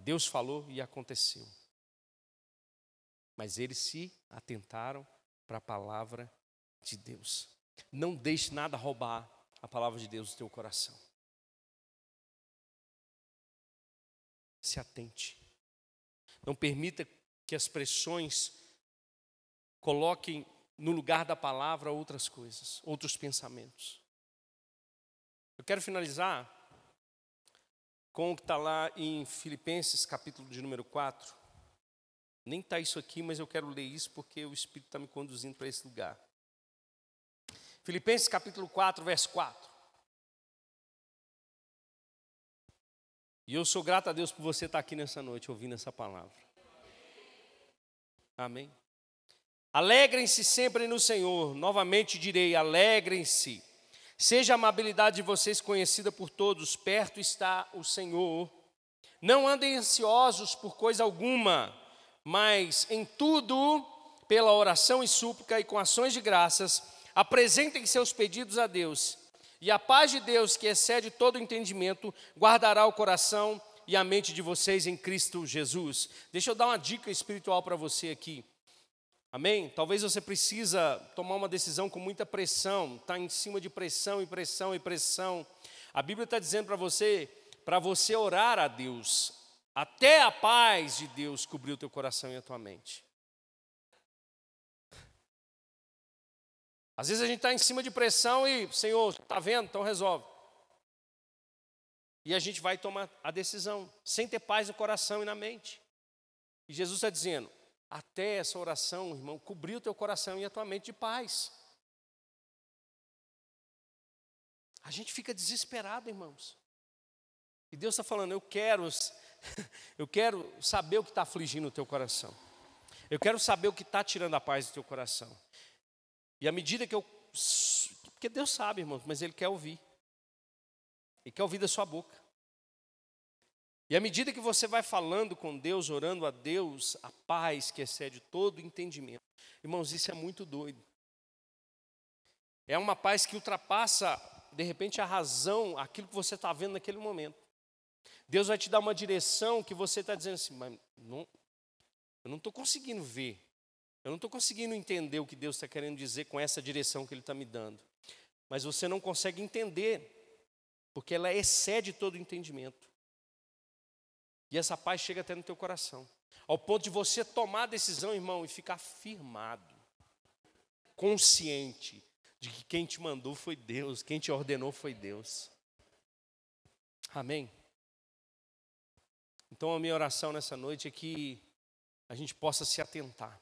Deus falou e aconteceu. Mas eles se atentaram para a palavra de Deus. Não deixe nada roubar a palavra de Deus do teu coração. Se atente. Não permita que as pressões coloquem no lugar da palavra outras coisas, outros pensamentos. Eu quero finalizar com o que está lá em Filipenses, capítulo de número 4. Nem está isso aqui, mas eu quero ler isso porque o Espírito está me conduzindo para esse lugar. Filipenses capítulo 4, verso 4. E eu sou grato a Deus por você estar aqui nessa noite ouvindo essa palavra. Amém. Alegrem-se sempre no Senhor. Novamente direi: alegrem-se. Seja a amabilidade de vocês conhecida por todos, perto está o Senhor. Não andem ansiosos por coisa alguma, mas em tudo, pela oração e súplica e com ações de graças, apresentem seus pedidos a Deus, e a paz de Deus, que excede todo entendimento, guardará o coração e a mente de vocês em Cristo Jesus. Deixa eu dar uma dica espiritual para você aqui. Amém? Talvez você precisa tomar uma decisão com muita pressão, está em cima de pressão e pressão e pressão. A Bíblia está dizendo para você, para você orar a Deus, até a paz de Deus cobrir o teu coração e a tua mente. Às vezes a gente está em cima de pressão e, Senhor, está vendo? Então resolve. E a gente vai tomar a decisão, sem ter paz no coração e na mente. E Jesus está dizendo: até essa oração, irmão, cobrir o teu coração e a tua mente de paz. A gente fica desesperado, irmãos. E Deus está falando, eu quero, eu quero saber o que está afligindo o teu coração. Eu quero saber o que está tirando a paz do teu coração. E à medida que eu. Porque Deus sabe, irmãos, mas Ele quer ouvir. Ele quer ouvir da sua boca. E à medida que você vai falando com Deus, orando a Deus, a paz que excede todo entendimento. Irmãos, isso é muito doido. É uma paz que ultrapassa, de repente, a razão, aquilo que você está vendo naquele momento. Deus vai te dar uma direção que você está dizendo assim, mas não, eu não estou conseguindo ver. Eu não estou conseguindo entender o que Deus está querendo dizer com essa direção que Ele está me dando. Mas você não consegue entender, porque ela excede todo entendimento. E essa paz chega até no teu coração. Ao ponto de você tomar a decisão, irmão, e ficar firmado, consciente de que quem te mandou foi Deus, quem te ordenou foi Deus. Amém? Então a minha oração nessa noite é que a gente possa se atentar.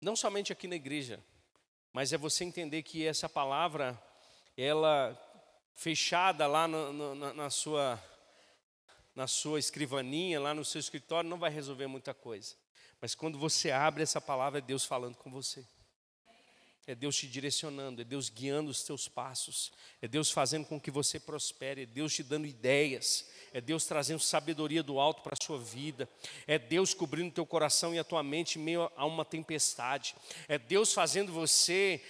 Não somente aqui na igreja, mas é você entender que essa palavra, ela fechada lá no, na, na sua na sua escrivaninha, lá no seu escritório, não vai resolver muita coisa. Mas quando você abre essa palavra, é Deus falando com você. É Deus te direcionando, é Deus guiando os teus passos, é Deus fazendo com que você prospere, é Deus te dando ideias, é Deus trazendo sabedoria do alto para a sua vida, é Deus cobrindo teu coração e a tua mente em meio a uma tempestade, é Deus fazendo você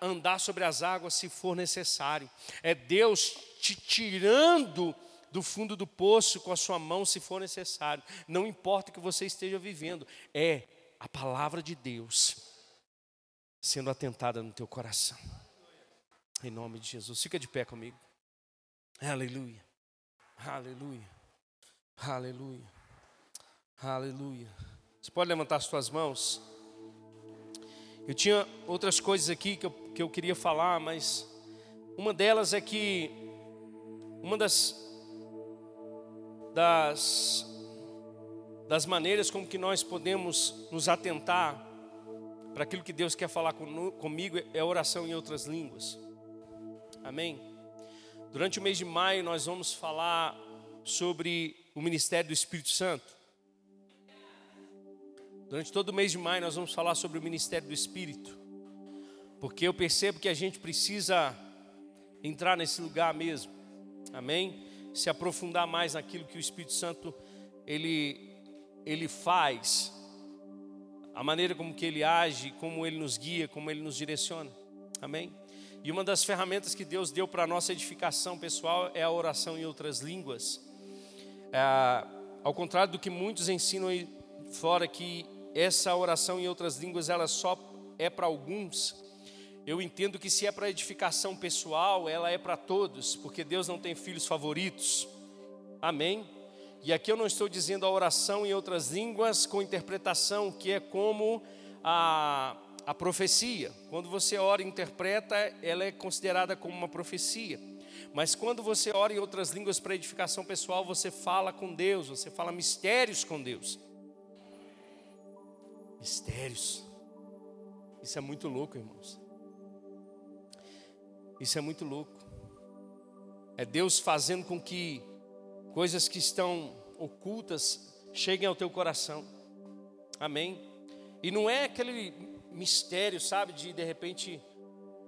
andar sobre as águas se for necessário, é Deus te tirando do fundo do poço com a sua mão se for necessário. Não importa o que você esteja vivendo, é a palavra de Deus sendo atentada no teu coração. Em nome de Jesus. Fica de pé comigo. Aleluia. Aleluia. Aleluia. Aleluia. Você pode levantar as suas mãos? Eu tinha outras coisas aqui que eu, que eu queria falar, mas uma delas é que uma das das, das maneiras como que nós podemos nos atentar para aquilo que Deus quer falar com, comigo é oração em outras línguas. Amém? Durante o mês de maio nós vamos falar sobre o ministério do Espírito Santo. Durante todo o mês de maio nós vamos falar sobre o ministério do Espírito. Porque eu percebo que a gente precisa entrar nesse lugar mesmo. Amém? Se aprofundar mais naquilo que o Espírito Santo ele, ele faz, a maneira como que ele age, como ele nos guia, como ele nos direciona. Amém? E uma das ferramentas que Deus deu para a nossa edificação pessoal é a oração em outras línguas. É, ao contrário do que muitos ensinam aí fora, que essa oração em outras línguas ela só é para alguns, eu entendo que se é para edificação pessoal, ela é para todos, porque Deus não tem filhos favoritos. Amém? E aqui eu não estou dizendo a oração em outras línguas com interpretação, que é como a, a profecia. Quando você ora e interpreta, ela é considerada como uma profecia. Mas quando você ora em outras línguas para edificação pessoal, você fala com Deus, você fala mistérios com Deus. Mistérios. Isso é muito louco, irmãos. Isso é muito louco. É Deus fazendo com que coisas que estão ocultas cheguem ao teu coração. Amém. E não é aquele mistério, sabe, de de repente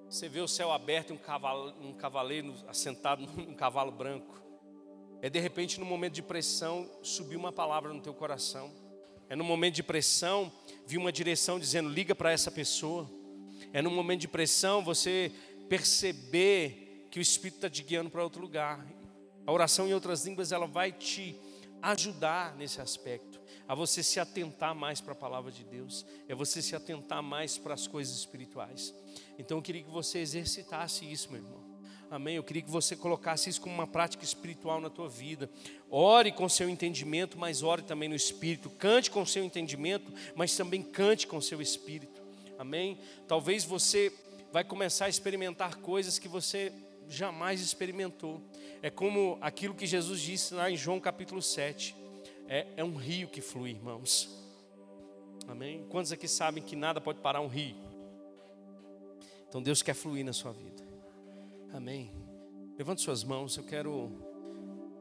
você vê o céu aberto e um, um cavaleiro assentado num cavalo branco. É de repente no momento de pressão subir uma palavra no teu coração. É no momento de pressão vir uma direção dizendo liga para essa pessoa. É num momento de pressão você perceber que o Espírito está te guiando para outro lugar. A oração em outras línguas ela vai te ajudar nesse aspecto, a você se atentar mais para a palavra de Deus, é você se atentar mais para as coisas espirituais. Então eu queria que você exercitasse isso, meu irmão. Amém. Eu queria que você colocasse isso como uma prática espiritual na tua vida. Ore com seu entendimento, mas ore também no espírito. Cante com seu entendimento, mas também cante com seu espírito. Amém. Talvez você vai começar a experimentar coisas que você jamais experimentou. É como aquilo que Jesus disse lá em João capítulo 7. É, é um rio que flui, irmãos. Amém? Quantos aqui sabem que nada pode parar um rio? Então Deus quer fluir na sua vida. Amém. Levante suas mãos, eu quero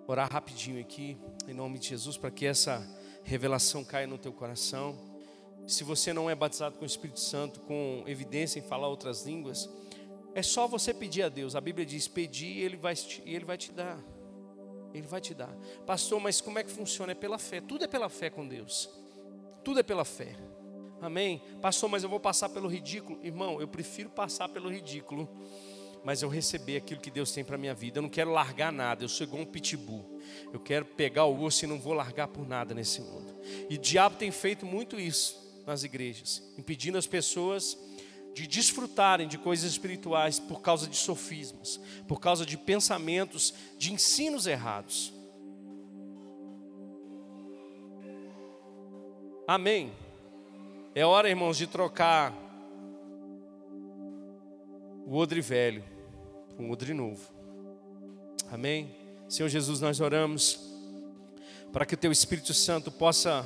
orar rapidinho aqui, em nome de Jesus, para que essa revelação caia no teu coração. Se você não é batizado com o Espírito Santo, com evidência em falar outras línguas, é só você pedir a Deus. A Bíblia diz: pedir e Ele vai te, Ele vai te dar. Ele vai te dar. Pastor, mas como é que funciona? É pela fé. Tudo é pela fé com Deus. Tudo é pela fé. Amém? Pastor, mas eu vou passar pelo ridículo. Irmão, eu prefiro passar pelo ridículo. Mas eu receber aquilo que Deus tem para minha vida. Eu não quero largar nada. Eu sou igual um pitbull. Eu quero pegar o osso e não vou largar por nada nesse mundo. E o diabo tem feito muito isso nas igrejas, impedindo as pessoas de desfrutarem de coisas espirituais por causa de sofismas, por causa de pensamentos, de ensinos errados. Amém. É hora, irmãos, de trocar o odre velho por um odre novo. Amém. Senhor Jesus, nós oramos para que o Teu Espírito Santo possa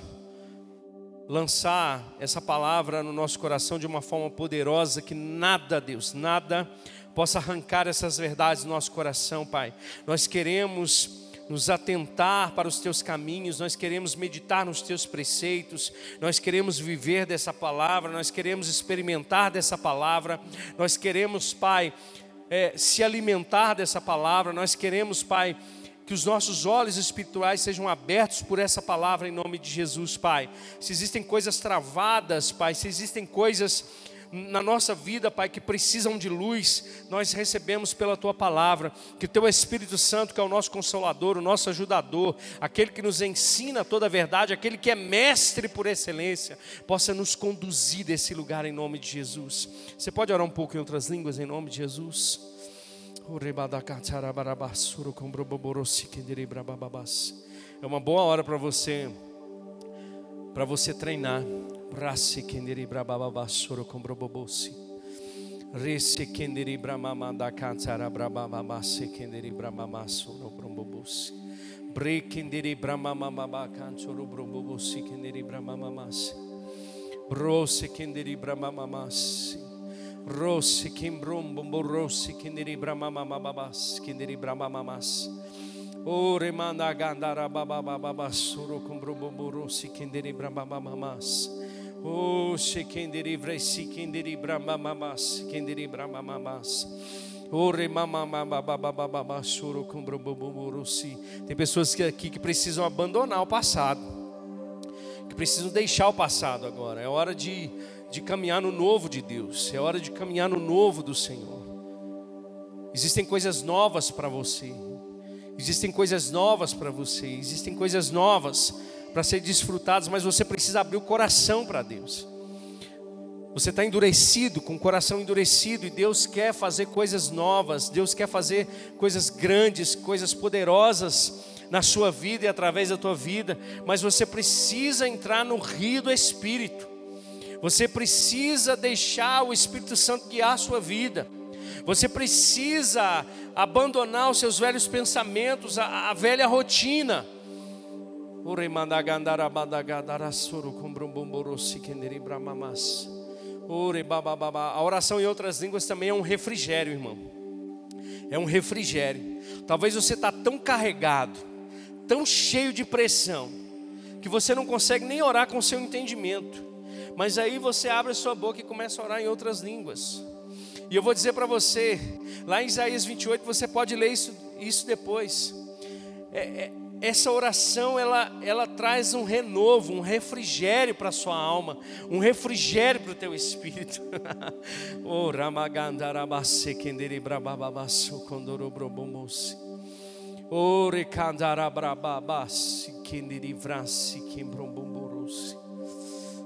lançar essa palavra no nosso coração de uma forma poderosa, que nada, Deus, nada possa arrancar essas verdades do nosso coração, Pai. Nós queremos nos atentar para os teus caminhos, nós queremos meditar nos teus preceitos, nós queremos viver dessa palavra, nós queremos experimentar dessa palavra, nós queremos, Pai, é, se alimentar dessa palavra, nós queremos, Pai, que os nossos olhos espirituais sejam abertos por essa palavra em nome de Jesus, Pai. Se existem coisas travadas, Pai, se existem coisas na nossa vida, Pai, que precisam de luz, nós recebemos pela tua palavra, que o teu Espírito Santo, que é o nosso consolador, o nosso ajudador, aquele que nos ensina toda a verdade, aquele que é mestre por excelência, possa nos conduzir desse lugar em nome de Jesus. Você pode orar um pouco em outras línguas em nome de Jesus? É uma boa hora para você para você treinar. Rasi kendiri brabababasuro com brobobosi. Rese kendiri bramamanda kansara brabababase kendiri bramamasuro brombobosi. Bre kendiri bramamamaba kansoro brombobosi bumbo rossi kindiri brahma babas kindiri brahma mamas. O remanda gandara baba baba suru kumbrum bumbo rossi kindiri brahma mamas. O shikindiri vresi kindiri brahma mamas kindiri brahma mamas. Ore mama mama baba baba suru kumbrum bumbo rossi. Tem pessoas aqui que precisam abandonar o passado. Que precisam deixar o passado agora. É hora de de caminhar no novo de Deus, é hora de caminhar no novo do Senhor. Existem coisas novas para você, existem coisas novas para você, existem coisas novas para ser desfrutadas, mas você precisa abrir o coração para Deus. Você está endurecido, com o coração endurecido, e Deus quer fazer coisas novas, Deus quer fazer coisas grandes, coisas poderosas na sua vida e através da tua vida, mas você precisa entrar no rio do Espírito. Você precisa deixar o Espírito Santo guiar a sua vida. Você precisa abandonar os seus velhos pensamentos, a, a velha rotina. A oração em outras línguas também é um refrigério, irmão. É um refrigério. Talvez você está tão carregado, tão cheio de pressão, que você não consegue nem orar com seu entendimento. Mas aí você abre a sua boca e começa a orar em outras línguas. E eu vou dizer para você, lá em Isaías 28, você pode ler isso, isso depois. É, é, essa oração ela, ela traz um renovo, um refrigério para a sua alma, um refrigério para o teu espírito. oh,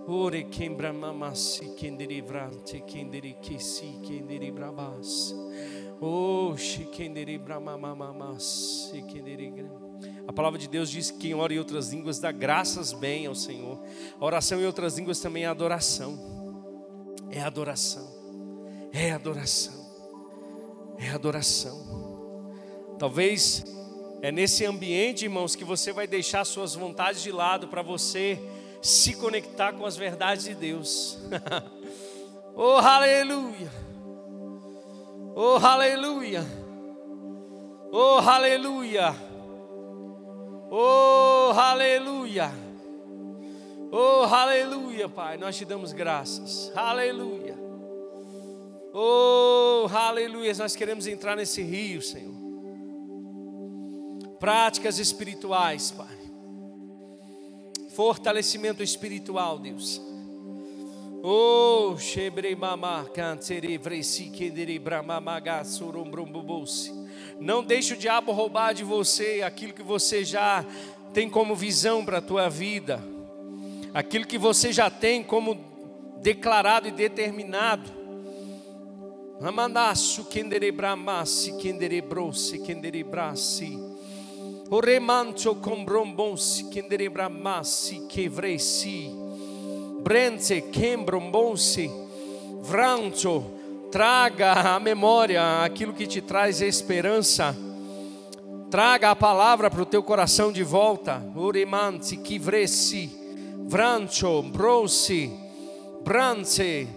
Ore quembra mamasi kendere vrante kendere kesi kendere brabas. Oh, shikendere bramamamas, shikendere gram. A palavra de Deus diz que quem ora em outras línguas dá graças bem ao Senhor. A oração em outras línguas também é adoração. É adoração. É adoração. É adoração. Talvez é nesse ambiente, irmãos, que você vai deixar suas vontades de lado para você se conectar com as verdades de Deus. oh, aleluia! Oh, aleluia! Oh, aleluia! Oh, aleluia. Oh, aleluia, Pai. Nós te damos graças. Aleluia. Oh, aleluia. Nós queremos entrar nesse rio, Senhor. Práticas espirituais, Pai. Fortalecimento espiritual, Deus. Oh. Não deixe o diabo roubar de você aquilo que você já tem como visão para a tua vida, aquilo que você já tem como declarado e determinado. Amanasu kendere bramasi kendere brasi. Oremancho combrombonsi kendere bramasi quevresi. Brente quembrombonsi. Vrancho traga à memória aquilo que te traz esperança. Traga a palavra para o teu coração de volta. Urimanti, kivresi, vrancho, bronsi, brance,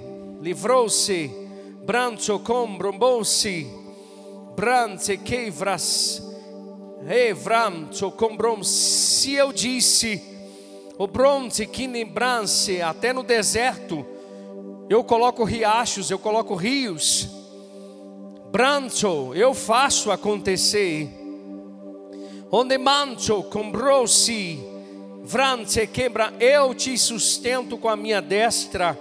livrou-se, brancho, combrombonsi, brance, queivras, evrancho, combrom. Se eu disse, o bronze, quinibrance, até no deserto, eu coloco riachos, eu coloco rios. Brancho, eu faço acontecer. Onde mancho, combrosi, vrance quebra, eu te sustento com a minha destra.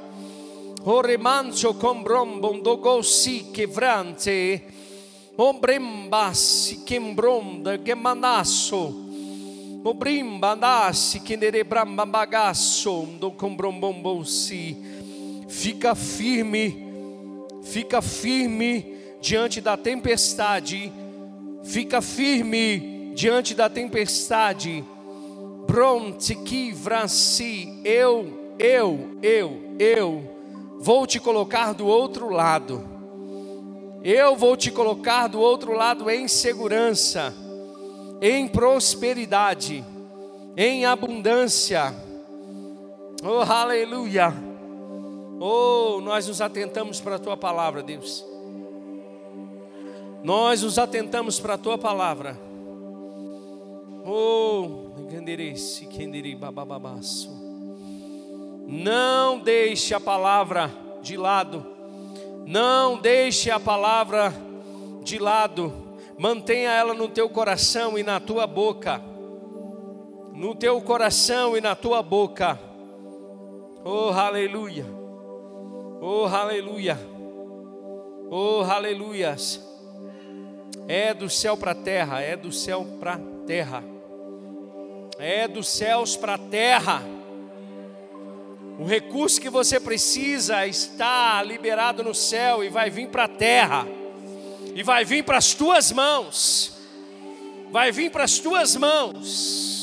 Oremancho combrombo, dogosi quevrante. Obrembasi quembronda, gemanasso. Obrimba nasce, que nerebramba bagaço, do combrombombosi fica firme, fica firme diante da tempestade, fica firme diante da tempestade. Pronto, que vrasi, eu, eu, eu, eu vou te colocar do outro lado. Eu vou te colocar do outro lado em segurança, em prosperidade, em abundância. Oh, aleluia. Oh, nós nos atentamos para a tua palavra, Deus. Nós nos atentamos para a tua palavra. Oh, não deixe a palavra de lado. Não deixe a palavra de lado. Mantenha ela no teu coração e na tua boca. No teu coração e na tua boca. Oh, aleluia. Oh, aleluia. Oh, aleluias. É do céu para a terra, é do céu para a terra. É dos céus para a terra. O recurso que você precisa está liberado no céu e vai vir para a terra. E vai vir para as tuas mãos. Vai vir para as tuas mãos.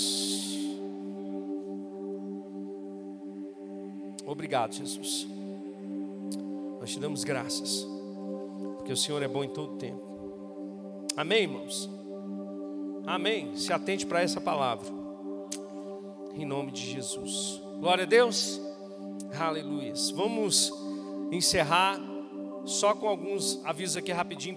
Obrigado, Jesus. Nós te damos graças, porque o Senhor é bom em todo tempo. Amém, irmãos? Amém. Se atente para essa palavra. Em nome de Jesus. Glória a Deus. Aleluia. Vamos encerrar só com alguns avisos aqui rapidinho.